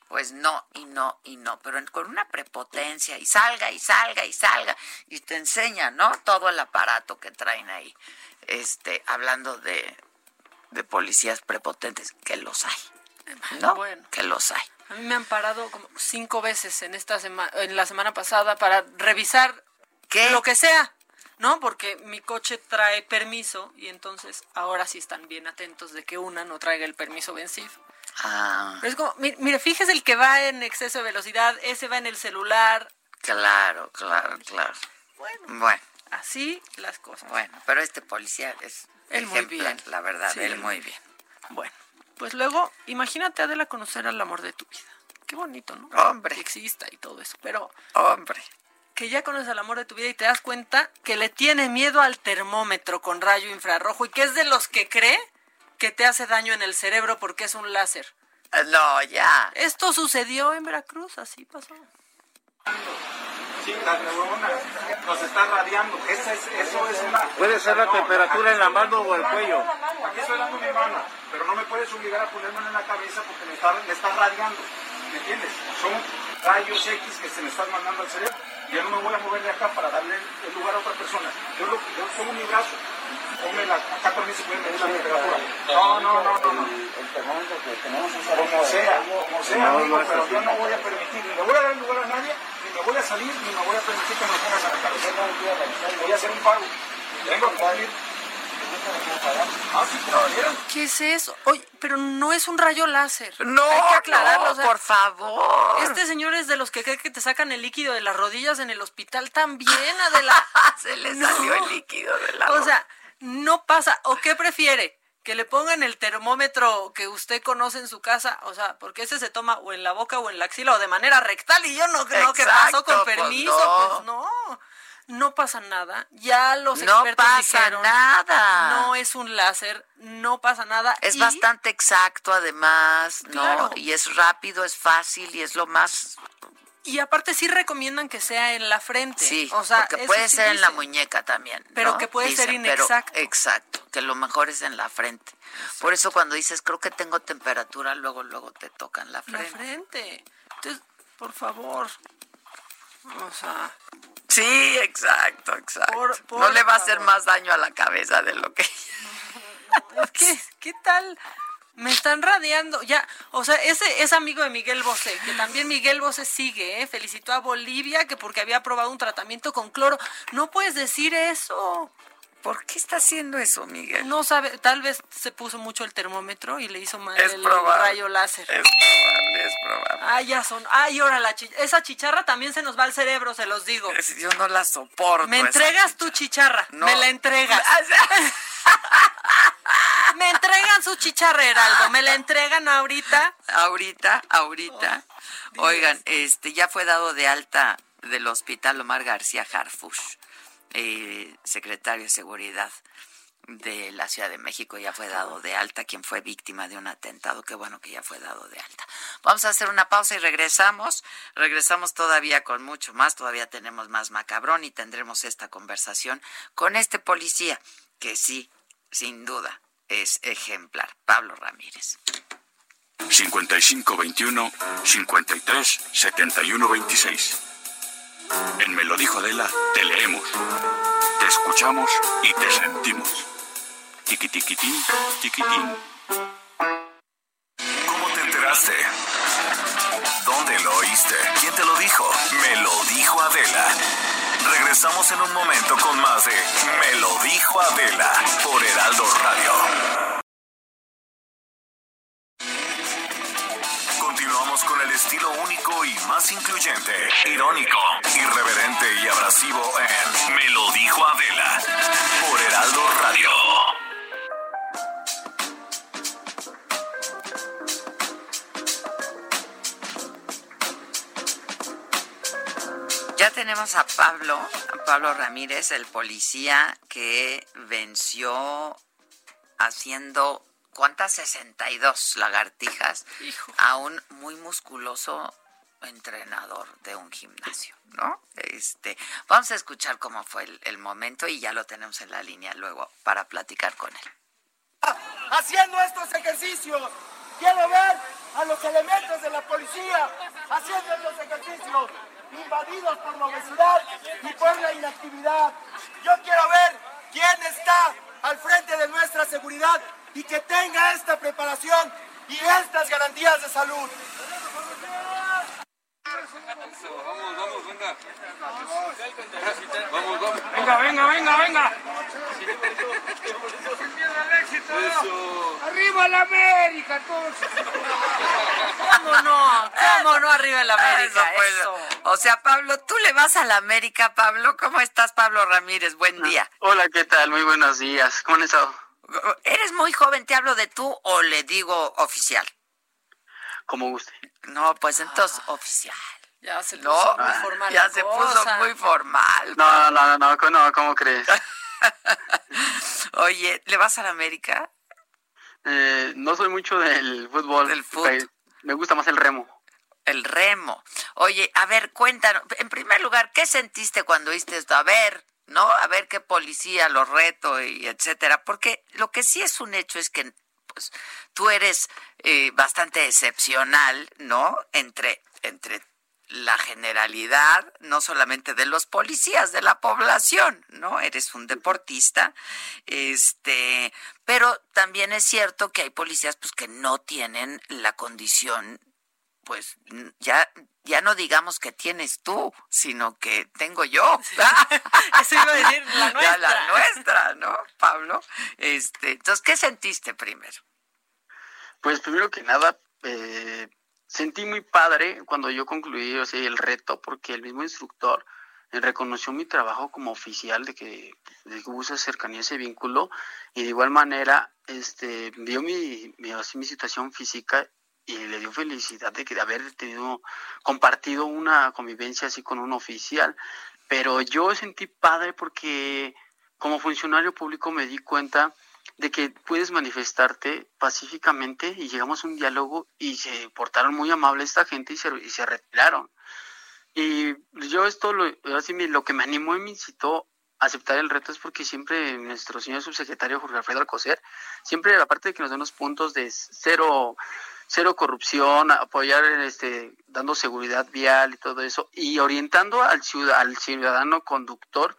Pues no, y no, y no, pero con una prepotencia, y salga, y salga, y salga, y te enseña, ¿no? Todo el aparato que traen ahí, este, hablando de, de policías prepotentes, que los hay, ¿no? Bueno. Que los hay. A mí me han parado como cinco veces en esta semana, en la semana pasada para revisar ¿Qué? lo que sea. ¿No? Porque mi coche trae permiso y entonces ahora sí están bien atentos de que una no traiga el permiso vencido. Ah. Pero es como, mire, fíjese el que va en exceso de velocidad, ese va en el celular. Claro, claro, claro. Bueno, bueno. así las cosas. Bueno, pero este policía es él muy bien. la verdad, él muy bien. Bueno, pues luego, imagínate Adela conocer al amor de tu vida. Qué bonito, ¿no? Hombre. Que exista y todo eso, pero... Hombre que ya conoces el amor de tu vida y te das cuenta que le tiene miedo al termómetro con rayo infrarrojo y que es de los que cree que te hace daño en el cerebro porque es un láser. Eh, no, ya. Esto sucedió en Veracruz, así pasó. Sí, la neurona nos está radiando. Esa es, eso es una... Puede ser la temperatura en la mano o el cuello. Aquí estoy dando mi mano, pero no me puedes obligar a ponerme en la cabeza porque me está, me está radiando. ¿Me entiendes? Son rayos X que se me están mandando al cerebro. Yo no me voy a mover de acá para darle el lugar a otra persona. Yo, lo, yo pongo mi brazo. Ponme la, acá también se puede medir la temperatura. No, no, no, no. no. El termómetro que tenemos Como sea, como sea, amigo, pero yo no voy a permitir, ni le voy a dar el lugar a nadie, ni me voy a salir, ni me voy a permitir que me pongas a la cabeza. Voy a hacer un pago. Tengo que salir. ¿Qué es eso? Oye, pero no es un rayo láser. No, Hay que aclararlo. por favor. Este señor es de los que cree que te sacan el líquido de las rodillas en el hospital también, Adela. Se le salió el líquido de la O sea, no pasa. ¿O qué prefiere? Que le pongan el termómetro que usted conoce en su casa, o sea, porque ese se toma o en la boca o en la axila o de manera rectal y yo no creo que pasó con pues permiso, pues no no pasa nada. Ya los no expertos pasa nada. no es un láser, no pasa nada. Es bastante exacto además, ¿no? Y es rápido, es fácil y es lo más y aparte sí recomiendan que sea en la frente. Sí, o sea, porque puede ser en la muñeca también. Pero que puede ser inexacto. exacto, que lo mejor es en la frente. Por eso cuando dices, creo que tengo temperatura, luego, luego te tocan la frente. La frente. Entonces, Por favor. O sea. Sí, exacto, exacto. no le va a hacer más daño a la cabeza de lo que. es que, ¿qué tal? Me están radiando, ya, o sea, ese es amigo de Miguel Bosé, que también Miguel Bosé sigue, ¿eh? felicitó a Bolivia que porque había aprobado un tratamiento con cloro. No puedes decir eso. ¿Por qué está haciendo eso, Miguel? No sabe, tal vez se puso mucho el termómetro y le hizo mal el rayo láser. Es probable, es probable. Ah, ya son. Ay, ahora la esa chicharra también se nos va al cerebro, se los digo. yo no la soporto. Me entregas tu chicharra, me la entregas. me entregan su chicharra, Heraldo, me la entregan ahorita. Ahorita, ahorita. Oigan, este ya fue dado de alta del hospital Omar García Harfush eh, secretario de Seguridad de la Ciudad de México ya fue dado de alta, quien fue víctima de un atentado, qué bueno que ya fue dado de alta. Vamos a hacer una pausa y regresamos, regresamos todavía con mucho más, todavía tenemos más macabrón y tendremos esta conversación con este policía que sí, sin duda, es ejemplar, Pablo Ramírez. 5521 53 71 26 en Me lo dijo Adela, te leemos, te escuchamos y te sentimos. Tiquitiquitín, tiquitín. ¿Cómo te enteraste? ¿Dónde lo oíste? ¿Quién te lo dijo? Me lo dijo Adela. Regresamos en un momento con más de Me lo dijo Adela por Heraldo Radio. Con el estilo único y más incluyente, irónico, irreverente y abrasivo en Me lo dijo Adela por Heraldo Radio. Ya tenemos a Pablo, Pablo Ramírez, el policía que venció haciendo ¿cuántas? 62 lagartijas a un muy musculoso entrenador de un gimnasio, ¿no? Este, vamos a escuchar cómo fue el, momento y ya lo tenemos en la línea luego para platicar con él. Haciendo estos ejercicios, quiero ver a los elementos de la policía haciendo estos ejercicios, invadidos por la obesidad y por la inactividad. Yo quiero ver quién está al frente de nuestra seguridad y que tenga esta preparación y estas garantías de salud. Vamos, vamos, venga. Vamos, vamos. Venga, venga, venga, venga. Arriba la América, todos. ¿Cómo no? ¿Cómo no arriba la América? Eso, O sea, Pablo, tú le vas a la América, Pablo. ¿Cómo estás, Pablo Ramírez? Buen día. Hola, ¿qué tal? Muy buenos días. ¿Cómo han estado? ¿Eres muy joven? ¿Te hablo de tú o le digo oficial? Como guste. No, pues entonces oficial. Ya se puso muy formal. Ya se puso muy formal. No, no, no, no, no, ¿cómo crees? Oye, ¿le vas a la América? Eh, no soy mucho del fútbol. Del fútbol. Me gusta más el remo. El remo. Oye, a ver, cuéntanos. En primer lugar, ¿qué sentiste cuando oíste esto? A ver, ¿no? A ver qué policía lo reto y etcétera. Porque lo que sí es un hecho es que pues tú eres eh, bastante excepcional, ¿no? Entre, entre la generalidad, no solamente de los policías, de la población, ¿no? Eres un deportista, este, pero también es cierto que hay policías pues que no tienen la condición pues ya ya no digamos que tienes tú, sino que tengo yo. Eso iba a decir la nuestra. la nuestra, ¿no, Pablo? Este, entonces, ¿qué sentiste primero? Pues primero que nada, eh, sentí muy padre cuando yo concluí o sea, el reto, porque el mismo instructor reconoció mi trabajo como oficial de que, de que hubo esa cercanía, ese vínculo, y de igual manera este, vio mi, mi, mi situación física y le dio felicidad de, que, de haber tenido, compartido una convivencia así con un oficial. Pero yo sentí padre porque como funcionario público me di cuenta de que puedes manifestarte pacíficamente y llegamos a un diálogo y se portaron muy amables esta gente y se, retiraron. Y yo esto lo, así lo que me animó y me incitó aceptar el reto es porque siempre nuestro señor subsecretario Jorge Alfredo Alcocer, siempre aparte de que nos den los puntos de cero, cero corrupción, apoyar este, dando seguridad vial y todo eso, y orientando al, al ciudadano conductor,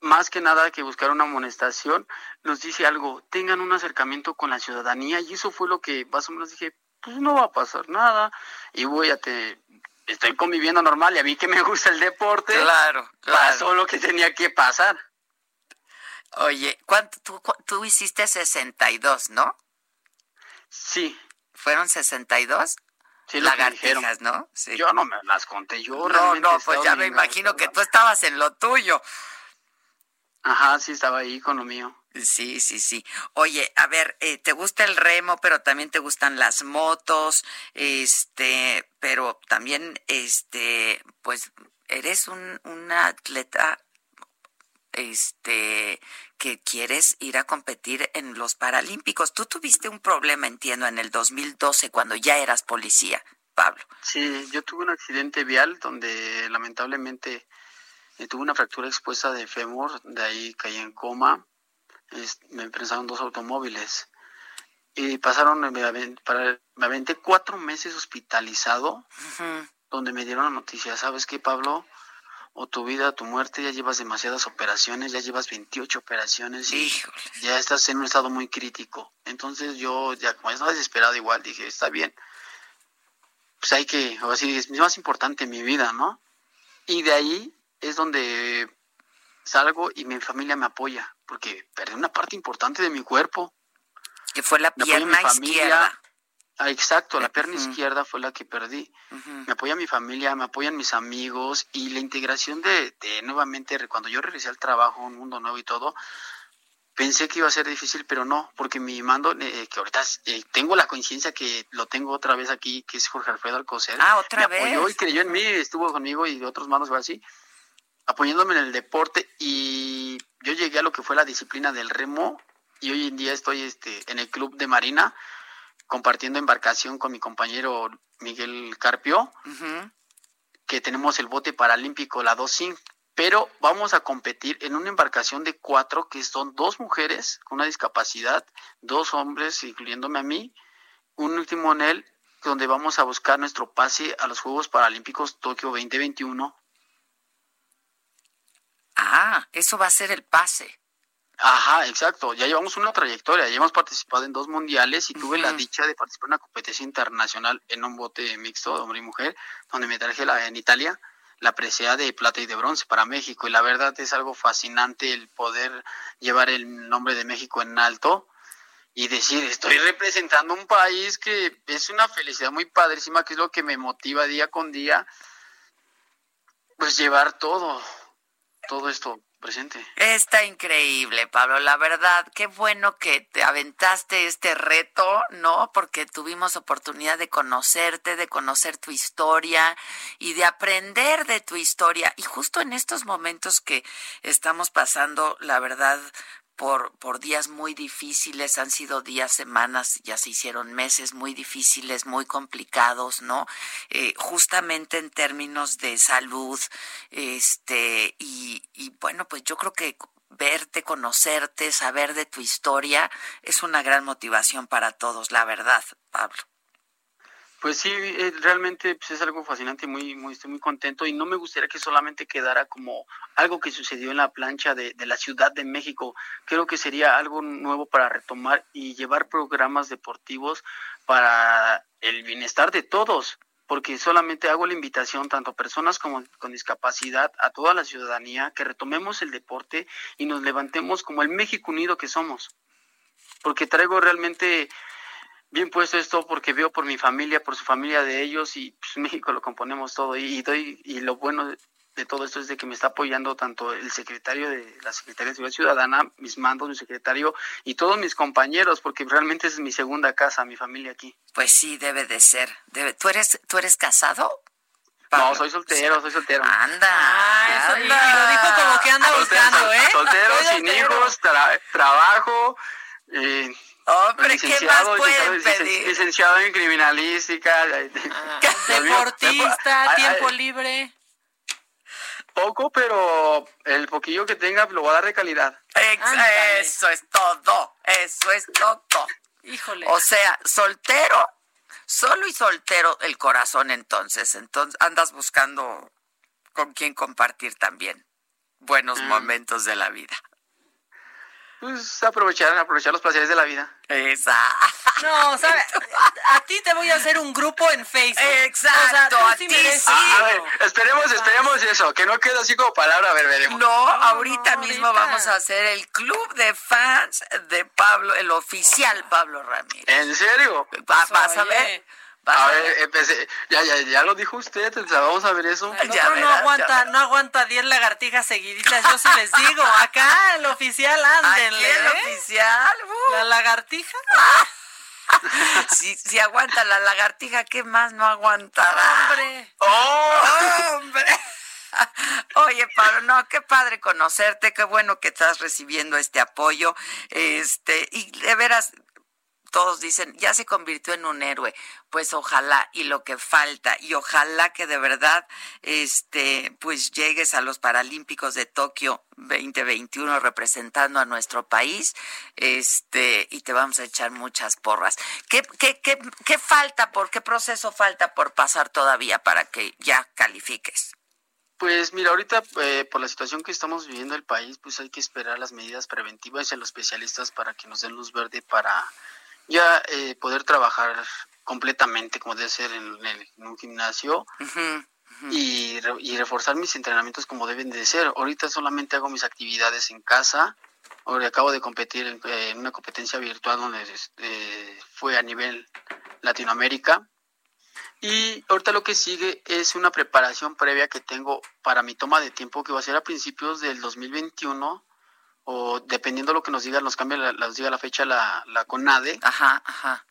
más que nada que buscar una amonestación, nos dice algo, tengan un acercamiento con la ciudadanía, y eso fue lo que más o menos dije, pues no va a pasar nada, y voy a te, estoy conviviendo normal y a mí que me gusta el deporte, claro, pasó lo que tenía que pasar. Oye, ¿cuánto tú, tú hiciste 62, ¿no? Sí. ¿Fueron 62? Sí, lagartijas, ¿no? Sí. Yo no me las conté, yo No, no, pues ya me imagino que tú estabas en lo tuyo. Ajá, sí, estaba ahí con lo mío. Sí, sí, sí. Oye, a ver, eh, te gusta el remo, pero también te gustan las motos, este, pero también, este, pues, eres un, una atleta, este, que quieres ir a competir en los Paralímpicos. Tú tuviste un problema, entiendo, en el 2012 cuando ya eras policía, Pablo. Sí, yo tuve un accidente vial donde lamentablemente tuve una fractura expuesta de fémur, de ahí caí en coma, me empezaron dos automóviles y pasaron, me, aventé cuatro meses hospitalizado, donde me dieron la noticia, ¿sabes qué, Pablo? O tu vida, tu muerte, ya llevas demasiadas operaciones, ya llevas 28 operaciones y ya estás en un estado muy crítico. Entonces yo, ya como estaba desesperado igual, dije, está bien, pues hay que, o así, es más importante mi vida, ¿no? Y de ahí es donde salgo y mi familia me apoya, porque perdí una parte importante de mi cuerpo. Que fue la pierna izquierda. Ah, exacto, la pierna izquierda fue la que perdí. Me apoya mi familia, me apoyan mis amigos y la integración de, de nuevamente, cuando yo regresé al trabajo, un mundo nuevo y todo, pensé que iba a ser difícil, pero no, porque mi mando, eh, que ahorita eh, tengo la conciencia que lo tengo otra vez aquí, que es Jorge Alfredo Alcocer. Ah, otra me vez. apoyó y creyó en mí, estuvo conmigo y otros mandos así apoyándome en el deporte y yo llegué a lo que fue la disciplina del remo y hoy en día estoy este, en el club de Marina compartiendo embarcación con mi compañero Miguel Carpio, que tenemos el bote paralímpico, la 2 pero vamos a competir en una embarcación de cuatro, que son dos mujeres con una discapacidad, dos hombres, incluyéndome a mí, un último en él, donde vamos a buscar nuestro pase a los Juegos Paralímpicos Tokio 2021 Ah, eso va a ser el pase. Ajá, exacto. Ya llevamos una trayectoria. Ya hemos participado en dos mundiales y tuve la dicha de participar en una competencia internacional en un bote mixto, de hombre y mujer, donde me traje la, en Italia la presea de plata y de bronce para México. Y la verdad es algo fascinante el poder llevar el nombre de México en alto y decir, estoy representando un país que es una felicidad muy padrísima, que es lo que me motiva día con día, pues llevar todo, todo esto presente. Está increíble, Pablo. La verdad, qué bueno que te aventaste este reto, ¿no? Porque tuvimos oportunidad de conocerte, de conocer tu historia y de aprender de tu historia. Y justo en estos momentos que estamos pasando, la verdad, por, por días muy difíciles, han sido días, semanas, ya se hicieron meses muy difíciles, muy complicados, ¿no? Eh, justamente en términos de salud, este, y, y bueno, pues yo creo que verte, conocerte, saber de tu historia es una gran motivación para todos, la verdad, Pablo. Pues sí, eh, realmente pues, es algo fascinante, muy, muy, estoy muy contento y no me gustaría que solamente quedara como algo que sucedió en la plancha de, de, la Ciudad de México. Creo que sería algo nuevo para retomar y llevar programas deportivos para el bienestar de todos, porque solamente hago la invitación tanto a personas como con discapacidad, a toda la ciudadanía, que retomemos el deporte y nos levantemos como el México unido que somos, porque traigo realmente bien puesto esto porque veo por mi familia, por su familia de ellos y pues, México lo componemos todo y, doy y lo bueno de, todo esto es de que me está apoyando tanto el secretario de la Secretaría de Seguridad Ciudadana, mis mandos, mi secretario y todos mis compañeros porque realmente es mi segunda casa, mi familia aquí. Pues sí, debe de ser. Debe. ¿Tú eres tú eres casado? No, soy soltero, soy soltero. Anda. Ah, y lo dijo como que anda buscando, ¿eh? Soltero, sin hijos, trabajo, eh, Hombre, ¿qué más pueden pedir? Licenciado en criminalística. Ah, deportista, tiempo libre. poco, pero el poquillo que tenga lo va a dar de calidad. Eso es todo, eso es todo. Híjole. O sea, soltero, solo y soltero el corazón entonces. Entonces andas buscando con quién compartir también buenos momentos de la vida. Pues aprovechar, aprovechar los placeres de la vida. Esa. No, ¿sabes? A ti te voy a hacer un grupo en Facebook. Exacto, a ti sí. A ver, esperemos, esperemos eso, que no quede así como palabra, a ver, veremos. No, ahorita mismo vamos a hacer el club de fans de Pablo, el oficial Pablo Ramírez. ¿En serio? Va- vas a ver. A ver, empecé, ya, ya, ya lo dijo usted, o sea, vamos a ver eso. El Ya otro no verás, ya aguanta, no aguanta 10 lagartijas seguiditas, yo sí les digo. Acá el oficial, ándenle. El ¿eh? oficial. uh. La lagartija. Si, si aguanta la lagartija, ¿qué más no aguantará? Hombre. ¡Oh! ¡Hombre! Oye, Pablo, no, qué padre conocerte, qué bueno que estás recibiendo este apoyo. Este, y de veras, todos dicen, ya se convirtió en un héroe. Pues ojalá, y lo que falta, y ojalá que de verdad, este, pues llegues a los Paralímpicos de Tokio 2021 representando a nuestro país, este, y te vamos a echar muchas porras. ¿Qué, qué, qué, qué falta, por qué proceso falta por pasar todavía para que ya califiques? Pues mira, ahorita eh, por la situación que estamos viviendo el país, pues hay que esperar las medidas preventivas y a los especialistas para que nos den luz verde para ya eh, poder trabajar completamente como debe ser en, en- en un gimnasio y, re- y reforzar mis entrenamientos como deben de ser. Ahorita solamente hago mis actividades en casa. Ahora acabo de competir en, eh, en una competencia virtual donde este, fue a nivel Latinoamérica. Y ahorita lo que sigue es una preparación previa que tengo para mi toma de tiempo que va a ser a principios del 2021 o dependiendo lo que nos diga, nos cambia, la, nos diga la fecha la, la CONADE. Ajá, ajá.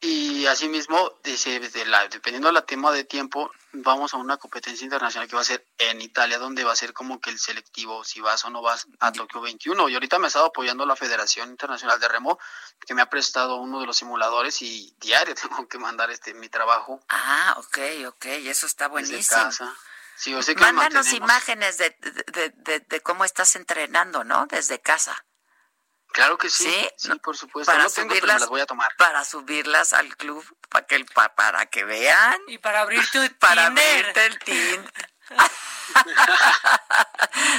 Y asimismo, dice, de la, dependiendo de la tema de tiempo, vamos a una competencia internacional que va a ser en Italia, donde va a ser como que el selectivo, si vas o no vas a Tokio 21. Y ahorita me ha estado apoyando la Federación Internacional de Remo, que me ha prestado uno de los simuladores y diario tengo que mandar este mi trabajo. Ah, ok, ok, eso está desde buenísimo. casa. Sí, que Mándanos mantenemos. imágenes de, de, de- de cómo estás entrenando, ¿no? Desde casa. Claro que sí, Sí, sí, no, por supuesto. para no tengo, pero subirlas- me las voy a tomar. Para subirlas al club, para que, el- pa- para que vean. Y para abrir tu Para Tinder. abrirte el tin.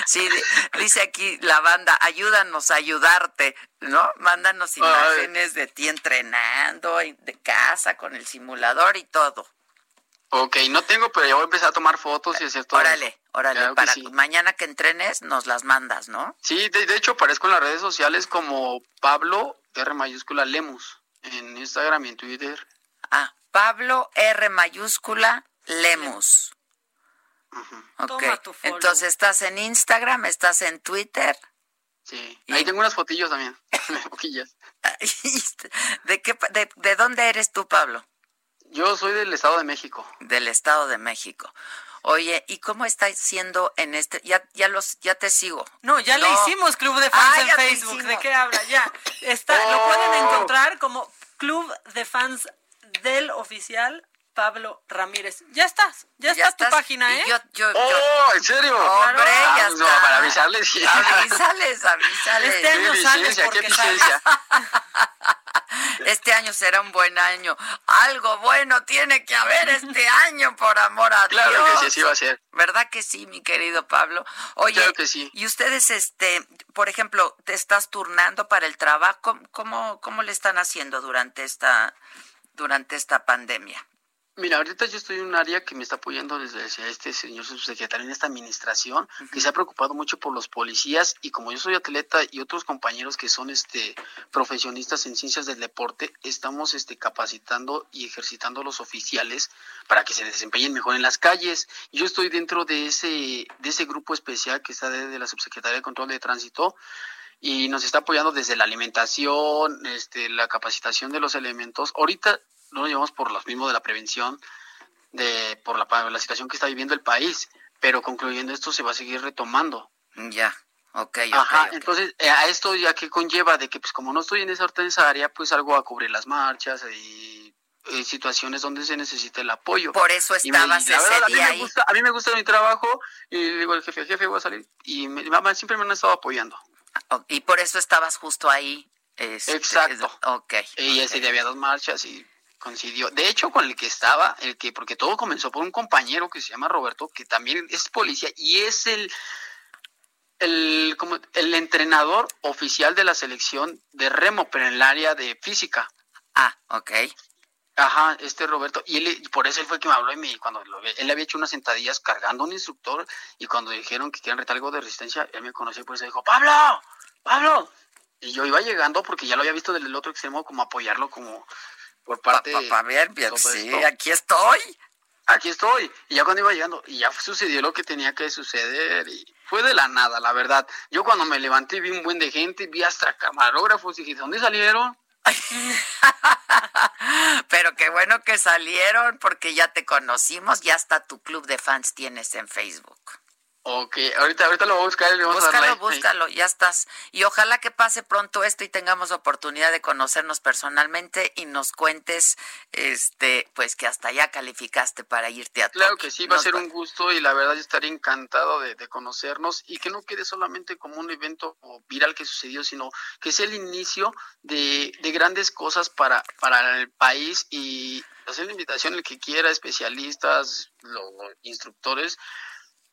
Sí, di- dice aquí la banda, ayúdanos a ayudarte, ¿no? Mándanos imágenes de ti entrenando en- de casa con el simulador y todo. Ok, no tengo, pero ya voy a empezar a tomar fotos y hacer todo. Órale, eso. órale, Claro que para sí. mañana que entrenes nos las mandas, ¿no? Sí, de, de hecho aparezco en las redes sociales como Pablo R mayúscula Lemus en Instagram y en Twitter. Ah, Pablo R mayúscula Lemus. Ok, Toma tu follow. entonces estás en Instagram, estás en Twitter. Sí, ahí tengo unas fotillos también, poquillas. ¿De, qué, de, ¿De dónde eres tú, Pablo? Yo soy del Estado de México. Del Estado de México. Oye, ¿y cómo estás siendo en este? Ya, ya los, ya te sigo. No, ya le hicimos Club de Fans Ah, en Facebook. ¿De qué habla? Ya. Está, Lo Oh. pueden encontrar como Club de Fans del oficial Pablo Ramírez. Ya estás, ya, está tu estás, página, y ¿eh? yo- yo- yo- ¡Oh, en serio! Hombre, Ah, ya no, está. para avisarles. Avísales, avísales. Este año Qué sales porque sales. Este año será un buen año. Algo bueno tiene que haber este año, por amor a Claro Dios. que sí, así va a ser. ¿Verdad que sí, mi querido Pablo? Oye, Claro que sí. y ustedes, este, por ejemplo, te estás turnando para el trabajo. ¿Cómo, cómo, cómo le están haciendo durante esta, durante esta pandemia? Mira, ahorita yo estoy en un área que me está apoyando desde este señor subsecretario en esta administración, que se ha preocupado mucho por los policías y como yo soy atleta y otros compañeros que son este profesionistas en ciencias del deporte, estamos este capacitando y ejercitando a los oficiales para que se desempeñen mejor en las calles. Yo estoy dentro de ese de ese grupo especial que está desde la subsecretaría de control de tránsito y nos está apoyando desde la alimentación, este, la capacitación de los elementos. Ahorita no lo llevamos por los mismos de la prevención, de por la, la situación que está viviendo el país, pero concluyendo esto se va a seguir retomando. Ya, ok. Ajá, ok. entonces eh, a esto ya que conlleva de que pues como no estoy en esa, en esa área, pues salgo a cubrir las marchas y en situaciones donde se necesita el apoyo. Por eso me- estabas ese verdad, a mí día me ahí. gusta- a mí me gusta mi trabajo y le digo al jefe, jefe, voy a salir. Y mi mamá siempre me han estado apoyando. Oh, Y por eso estabas justo ahí. este, Exacto. ok. Y ese día había dos marchas y coincidió. De hecho, con el que estaba, el que, porque todo comenzó por un compañero que se llama Roberto, que también es policía y es el, el, como, el entrenador oficial de la selección de remo, pero en el área de física. Ah, ok. Ajá, este Roberto, y, él, y por eso él fue el que me habló y me, cuando lo él había hecho unas sentadillas cargando a un instructor y cuando dijeron que querían retar algo de resistencia, él me conoció y por eso dijo, Pablo, Pablo. Y yo iba llegando porque ya lo había visto del otro extremo como apoyarlo como por parte Pa- pa- pa- sí, esto. aquí estoy. Aquí estoy. Y ya cuando iba llegando, y ya sucedió lo que tenía que suceder y fue de la nada, la verdad. Yo cuando me levanté vi un buen de gente, vi hasta camarógrafos y dije, ¿de dónde salieron? Pero qué bueno que salieron porque ya te conocimos, ya hasta tu club de fans tienes en Facebook. Ok, ahorita, ahorita lo voy a buscar y le vamos a dar Búscalo, like. búscalo, ya estás. Y ojalá que pase pronto esto y tengamos oportunidad de conocernos personalmente y nos cuentes, este, pues que hasta ya calificaste para irte a Claro Tokio. que sí, va a ser un gusto y la verdad yo estaría encantado de, de conocernos y que no quede solamente como un evento viral que sucedió, sino que sea el inicio de, de grandes cosas para, para el país y hacer la invitación al que quiera, especialistas, los instructores,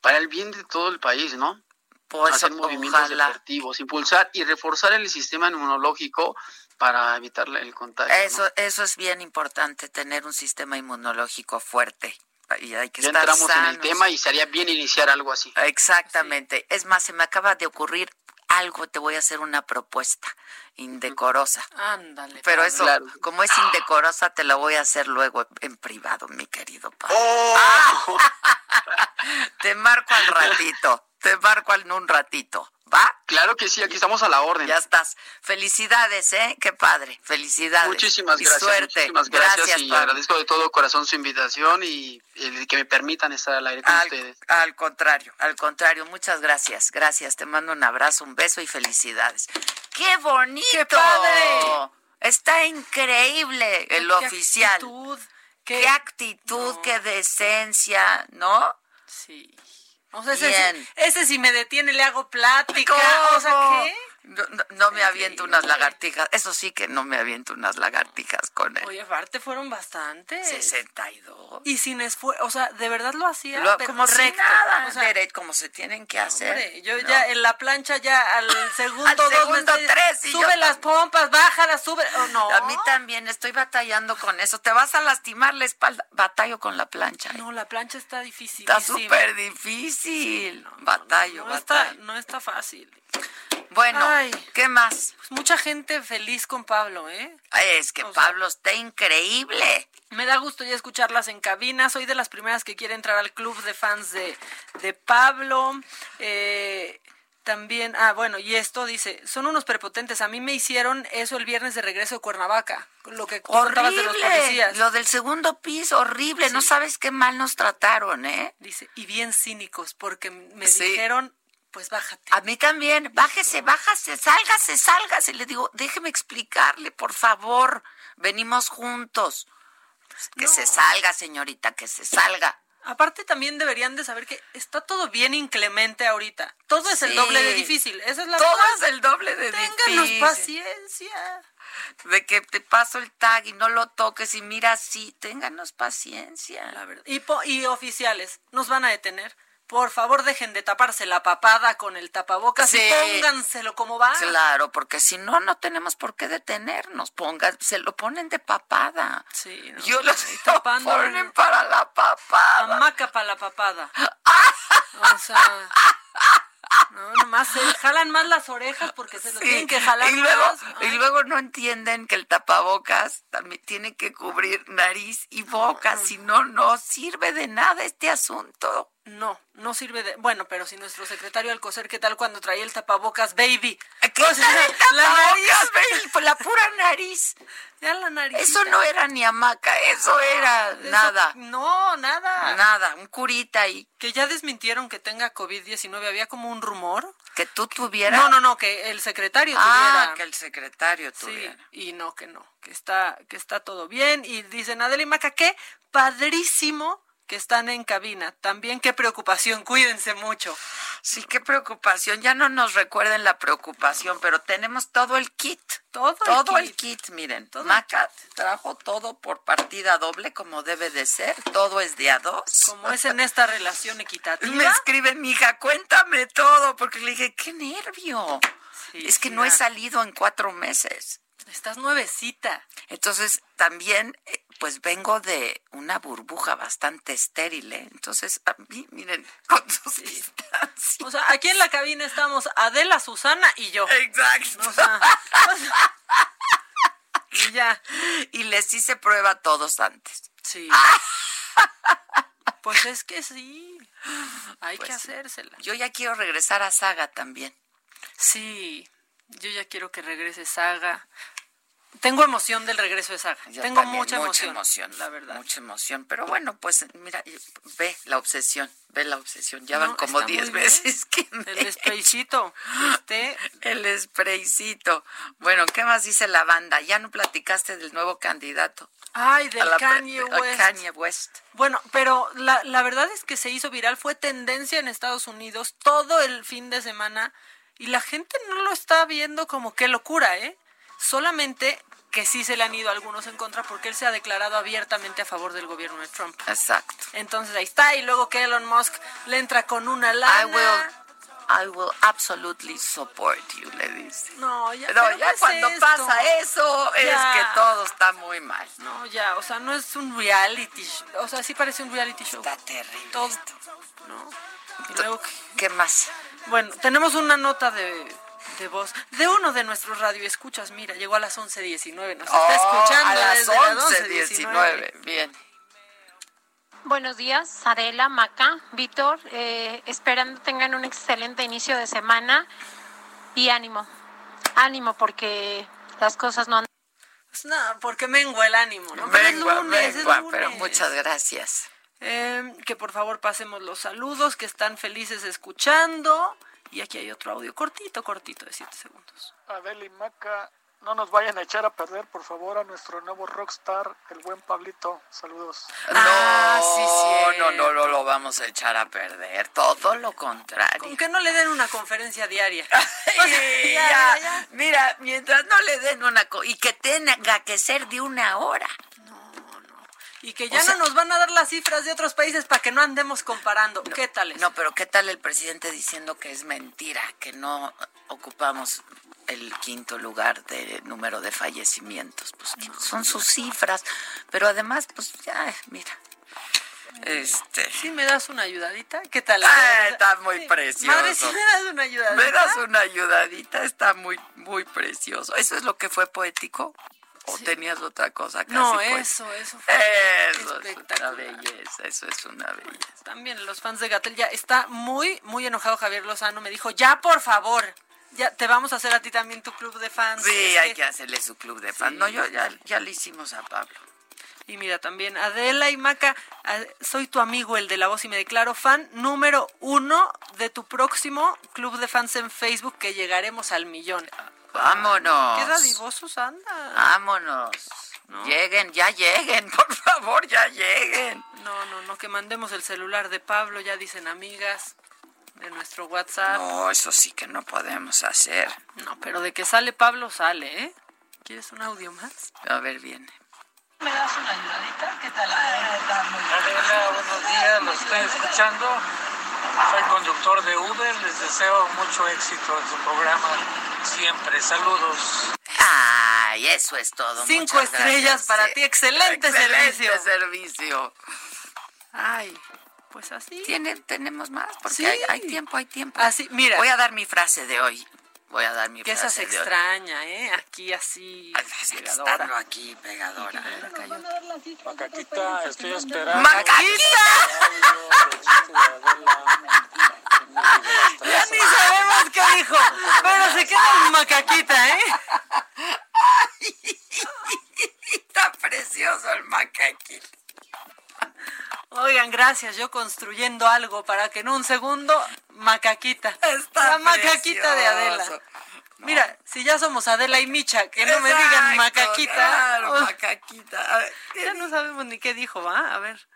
para el bien de todo el país, ¿no? Pues, hacer movimientos ojalá. deportivos, impulsar y reforzar el sistema inmunológico para evitar el contagio. ¿no? Eso, eso es bien importante, tener un sistema inmunológico fuerte. Y hay que ya estar entramos en el tema y sería bien iniciar algo así. Exactamente. Es más, se me acaba de ocurrir algo, te voy a hacer una propuesta indecorosa. Ándale. Pero eso, como es indecorosa, te la voy a hacer luego en privado, mi querido Pablo. ¡Oh! te marco al ratito, te marco en un ratito, ¿va? Claro que sí, aquí estamos a la orden. Ya estás. Felicidades, ¿eh? Qué padre. Felicidades. Muchísimas Y gracias, suerte. muchísimas gracias, y Pablo. agradezco de todo corazón su invitación y el que me permitan estar al aire con Al, ustedes. al contrario, al contrario, muchas gracias, gracias. Te mando un abrazo, un beso y felicidades. ¡Qué bonito! ¡Qué padre! Está increíble el Qué oficial. actitud, qué, actitud, qué decencia, ¿no? Sí. O sea, ese, ese si me detiene le hago plática. O sea, ¿Cómo? ¿qué? No, no- no me aviento unas lagartijas. Eso sí que no me aviento unas lagartijas con él. Oye, aparte fueron bastantes. 62. Y sin esfuerzo, o sea, de verdad lo hacía. Lo- pero como si recto. nada, O sea, derecho, como se tienen que hacer. hombre, yo ¿no? ya en la plancha ya al segundo Al dos segundo estoy- tres, y sube las pompas, bájalas, sube. Oh, no. A mí también estoy batallando con eso. Te vas a lastimar la espalda. Batallo con la plancha. ¿eh? No, la plancha está difícil. Está súper difícil. batallo, No está, batallo. no está fácil. Bueno, Ay. ¿qué más? Pues mucha gente feliz con Pablo, ¿eh? Es que Pablo está increíble. Me da gusto ya escucharlas en cabina. Soy de las primeras que quiere entrar al club de fans de, de Pablo. Eh, también, ah, bueno, y esto dice, son unos prepotentes. A mí me hicieron eso el viernes de regreso de Cuernavaca. Lo que contabas de los Horrible. policías. Lo del segundo piso, horrible. No sabes qué mal nos trataron, ¿eh? Dice, y bien cínicos, porque me Sí. dijeron, pues bájate. A mí también, bájese, bájase, sálgase, sálgase. Le digo, déjeme explicarle, por favor. Venimos juntos. Que se salga, señorita, que se salga. Aparte también deberían de saber que está todo bien inclemente ahorita. Todo es el doble de difícil. Esa es la Todo verdad. es el doble de Ténganos difícil. paciencia. De que te paso el tag y no lo toques y mira así, ténganos paciencia. La verdad. Y, po- y oficiales, nos van a detener. Por favor, dejen de taparse la papada con el tapabocas Sí. y pónganselo como va. Claro, porque si no, no tenemos por qué detenernos. Pongan, se lo ponen de papada. Sí, no, Yo los tapando- ponen para la papada. Hamaca para la papada. O sea, no, nomás se jalan más las orejas porque se lo Sí, tienen que jalar y luego, más. y luego no entienden que el tapabocas también tiene que cubrir nariz y boca, si no, no sirve de nada este asunto. No, no sirve de... Bueno, pero si nuestro secretario Alcocer, ¿qué tal cuando traía el tapabocas, baby? ¿Qué la nariz. baby? Pues la pura nariz. Ya la nariz. Eso no era ni hamaca, eso era nada. No, nada. Nada, un curita ahí. Que ya desmintieron que tenga COVID-19. Había como un rumor. Que tú tuvieras. No, no, no, que el secretario Ah, tuviera. que el secretario Sí, tuviera. y no, que no, que está, que está todo bien. Y dicen Adela y Maca, qué padrísimo que están en cabina. También qué preocupación, cuídense mucho. Sí, qué preocupación. Ya no nos recuerden la preocupación, pero tenemos todo el kit. Todo, Todo el el kit, miren. Todo el Maca trajo todo por partida doble, como debe de ser. Todo es de a dos. Como es en esta relación equitativa. Me escribe mi hija, cuéntame todo, porque le dije, qué nervio. Sí, es que sí, no he salido en cuatro meses. Estás nuevecita. Entonces, también, eh, pues vengo de una burbuja bastante estéril, ¿eh? Entonces, a mí, miren, con sus distancias. O sea, aquí en la cabina estamos Adela, Susana y yo. Exacto. O sea, y ya. Y les hice prueba a todos antes. Sí. Pues es que sí. Hay Pues que sí. hacérsela. Yo ya quiero regresar a Saga también. Sí. Yo ya quiero que regrese Saga. Tengo emoción del regreso de Saga. Yo Tengo también, mucha emoción, emoción, la verdad. Mucha emoción. Pero bueno, pues mira, ve la obsesión, ve la obsesión. Ya No, van como está muy 10 bien. veces que me El spraycito. Este, El spraycito. Bueno, ¿qué más dice la banda? Ya no platicaste del nuevo candidato. ay, del Kanye West. Kanye West. Bueno, pero la, la verdad es que se hizo viral, fue tendencia en Estados Unidos todo el fin de semana y la gente no lo está viendo como qué locura, ¿eh? Solamente que sí se le han ido algunos en contra porque él se ha declarado abiertamente a favor del gobierno de Trump. Exacto. Entonces ahí está, y luego que Elon Musk le entra con una lana. I will, I will absolutely support you, le dice. No, ya, No, pero ya ¿qué es cuando esto? pasa eso, es que todo está muy mal. No, ya, o sea, no es un reality show. O sea, sí parece un reality show. Está terrible. Todo, ¿no? Y luego, ¿Qué más? bueno, tenemos una nota de, de voz de uno de nuestros radioescuchas. Mira, llegó a las 11.19. Nos está Oh, escuchando a las desde las 11.19. Bien. Buenos días, Adela, Maca, Víctor. eh, esperando tengan un excelente inicio de semana y ánimo. Ánimo porque las cosas no han Pues nada, porque mengua el ánimo, ¿no? Pero es Mengua, es mengua, lunes. pero muchas gracias. Eh, que por favor pasemos los saludos, que están felices escuchando. Y aquí hay otro audio cortito, cortito, de 7 segundos. Adela y Maca, no nos vayan a echar a perder, por favor, a nuestro nuevo rockstar, el buen Pablito. Saludos. Ah, sí, no, cierto. no, no, no lo vamos a echar a perder. Todo lo contrario. Con que no le den una conferencia diaria. Ya, Mira, mientras no le den una co y que tenga que ser de una hora. Y que ya O sea- no nos van a dar las cifras de otros países para que no andemos comparando. ¿Qué tal es? No, pero ¿qué tal el presidente diciendo que es mentira, que no ocupamos el quinto lugar de número de fallecimientos? Pues son sus cifras, pero además, pues ya, mira. Este. ¿Sí me das una ayudadita? ¿Qué tal? Ah, está muy Sí. precioso. Madre, ¿sí me das una ayudadita? ¿Me das una ayudadita? Está muy, muy precioso. ¿Eso es lo que fue poético? ¿O tenías otra cosa casi No, poética? eso, eso fue Eso es una belleza, eso es una belleza. También los fans de Gatel ya está muy, muy enojado Javier Lozano. Me dijo, ya por favor, ya te vamos a hacer a ti también tu club de fans. Sí, Es hay que- que hacerle su club de fans. No, yo ya, ya le hicimos a Pablo. Y mira, también Adela y Maca, soy tu amigo, el de la voz, y me declaro fan número uno de tu próximo club de fans en Facebook, que llegaremos al millón. Vámonos. Qué dadivosos anda. Vámonos. Lleguen, ya lleguen, por favor, ya lleguen. No, no, no, que mandemos el celular de Pablo, ya dicen amigas, de nuestro WhatsApp. No, eso sí que no podemos hacer. No, pero de que sale Pablo, sale, ¿eh? ¿Quieres un audio más? A ver, viene. ¿Me das una ayudadita? ¿Qué tal? Adela, buenos días, los estoy escuchando. Soy conductor de Uber, les deseo mucho éxito en su programa siempre. Saludos. Ay, eso es todo. Cinco muchas estrellas gracias. para ti, excelente, Excelente servicio. servicio. Ay, pues así. ¿Tiene, ¿Tenemos más? Porque Sí. hay, hay tiempo, hay tiempo. Así, mira. Voy a dar mi frase de hoy. Voy a dar mi Que esa se frase de hoy. extraña, ¿eh? Aquí así. pegadora. Estando aquí, pegadora. Macaquita, estoy esperando. ¡Macaquita! Ya ni sabemos qué dijo, pero se queda en macaquita, ¿eh? Está precioso el macaquita. Oigan, gracias, yo construyendo algo para que en un segundo, macaquita. Está La macaquita de Adela. Mira, si ya somos Adela y Micha, que no me digan macaquita. claro, Uf, macaquita. A ver, ya no sabemos ni qué dijo, ¿va? A ver.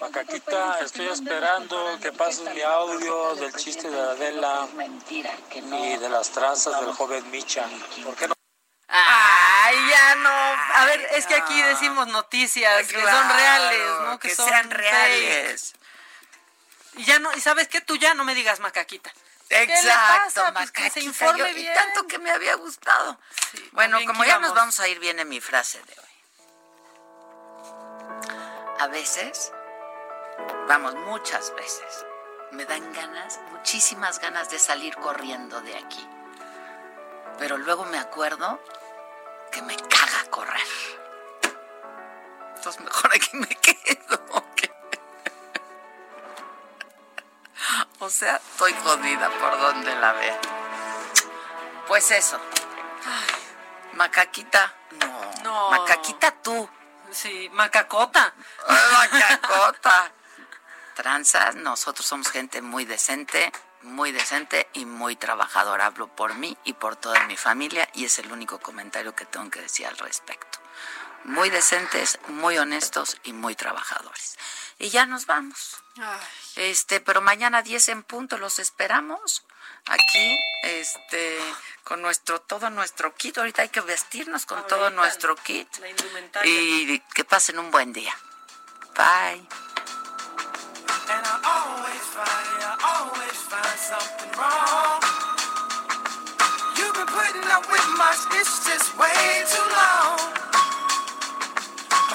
Macaquita, estoy esperando que pases mi audio del chiste de Adela y de las tranzas del joven Micha. ¿Por qué no? Ay, ya no. A ver, es que aquí decimos noticias que son reales, ¿no? que son sean fake. Y ya no, y sabes qué, tú ya no me digas macaquita. ¿Qué le Exacto, pasa? Pues que macaquita. se informe yo- y tanto que me había gustado. bueno, como ya nos vamos a ir, viene mi frase de hoy. A veces, vamos, muchas veces, me dan ganas, muchísimas ganas de salir corriendo de aquí. Pero luego me acuerdo que me caga correr. Entonces mejor aquí me quedo. O sea, estoy jodida por donde la vea. Pues eso. Macaquita, no. No. Macaquita tú. Sí, macacota. Macacota. Tranzas, nosotros somos gente muy decente, muy decente y muy trabajadora. Hablo por mí y por toda mi familia y es el único comentario que tengo que decir al respecto. Muy decentes, muy honestos y muy trabajadores. Y ya nos vamos. Este, pero mañana 10 en punto los esperamos aquí, este, con nuestro, todo nuestro kit. Ahorita hay que vestirnos con todo nuestro kit. La indumentaria. Y que pasen un buen día. Bye. And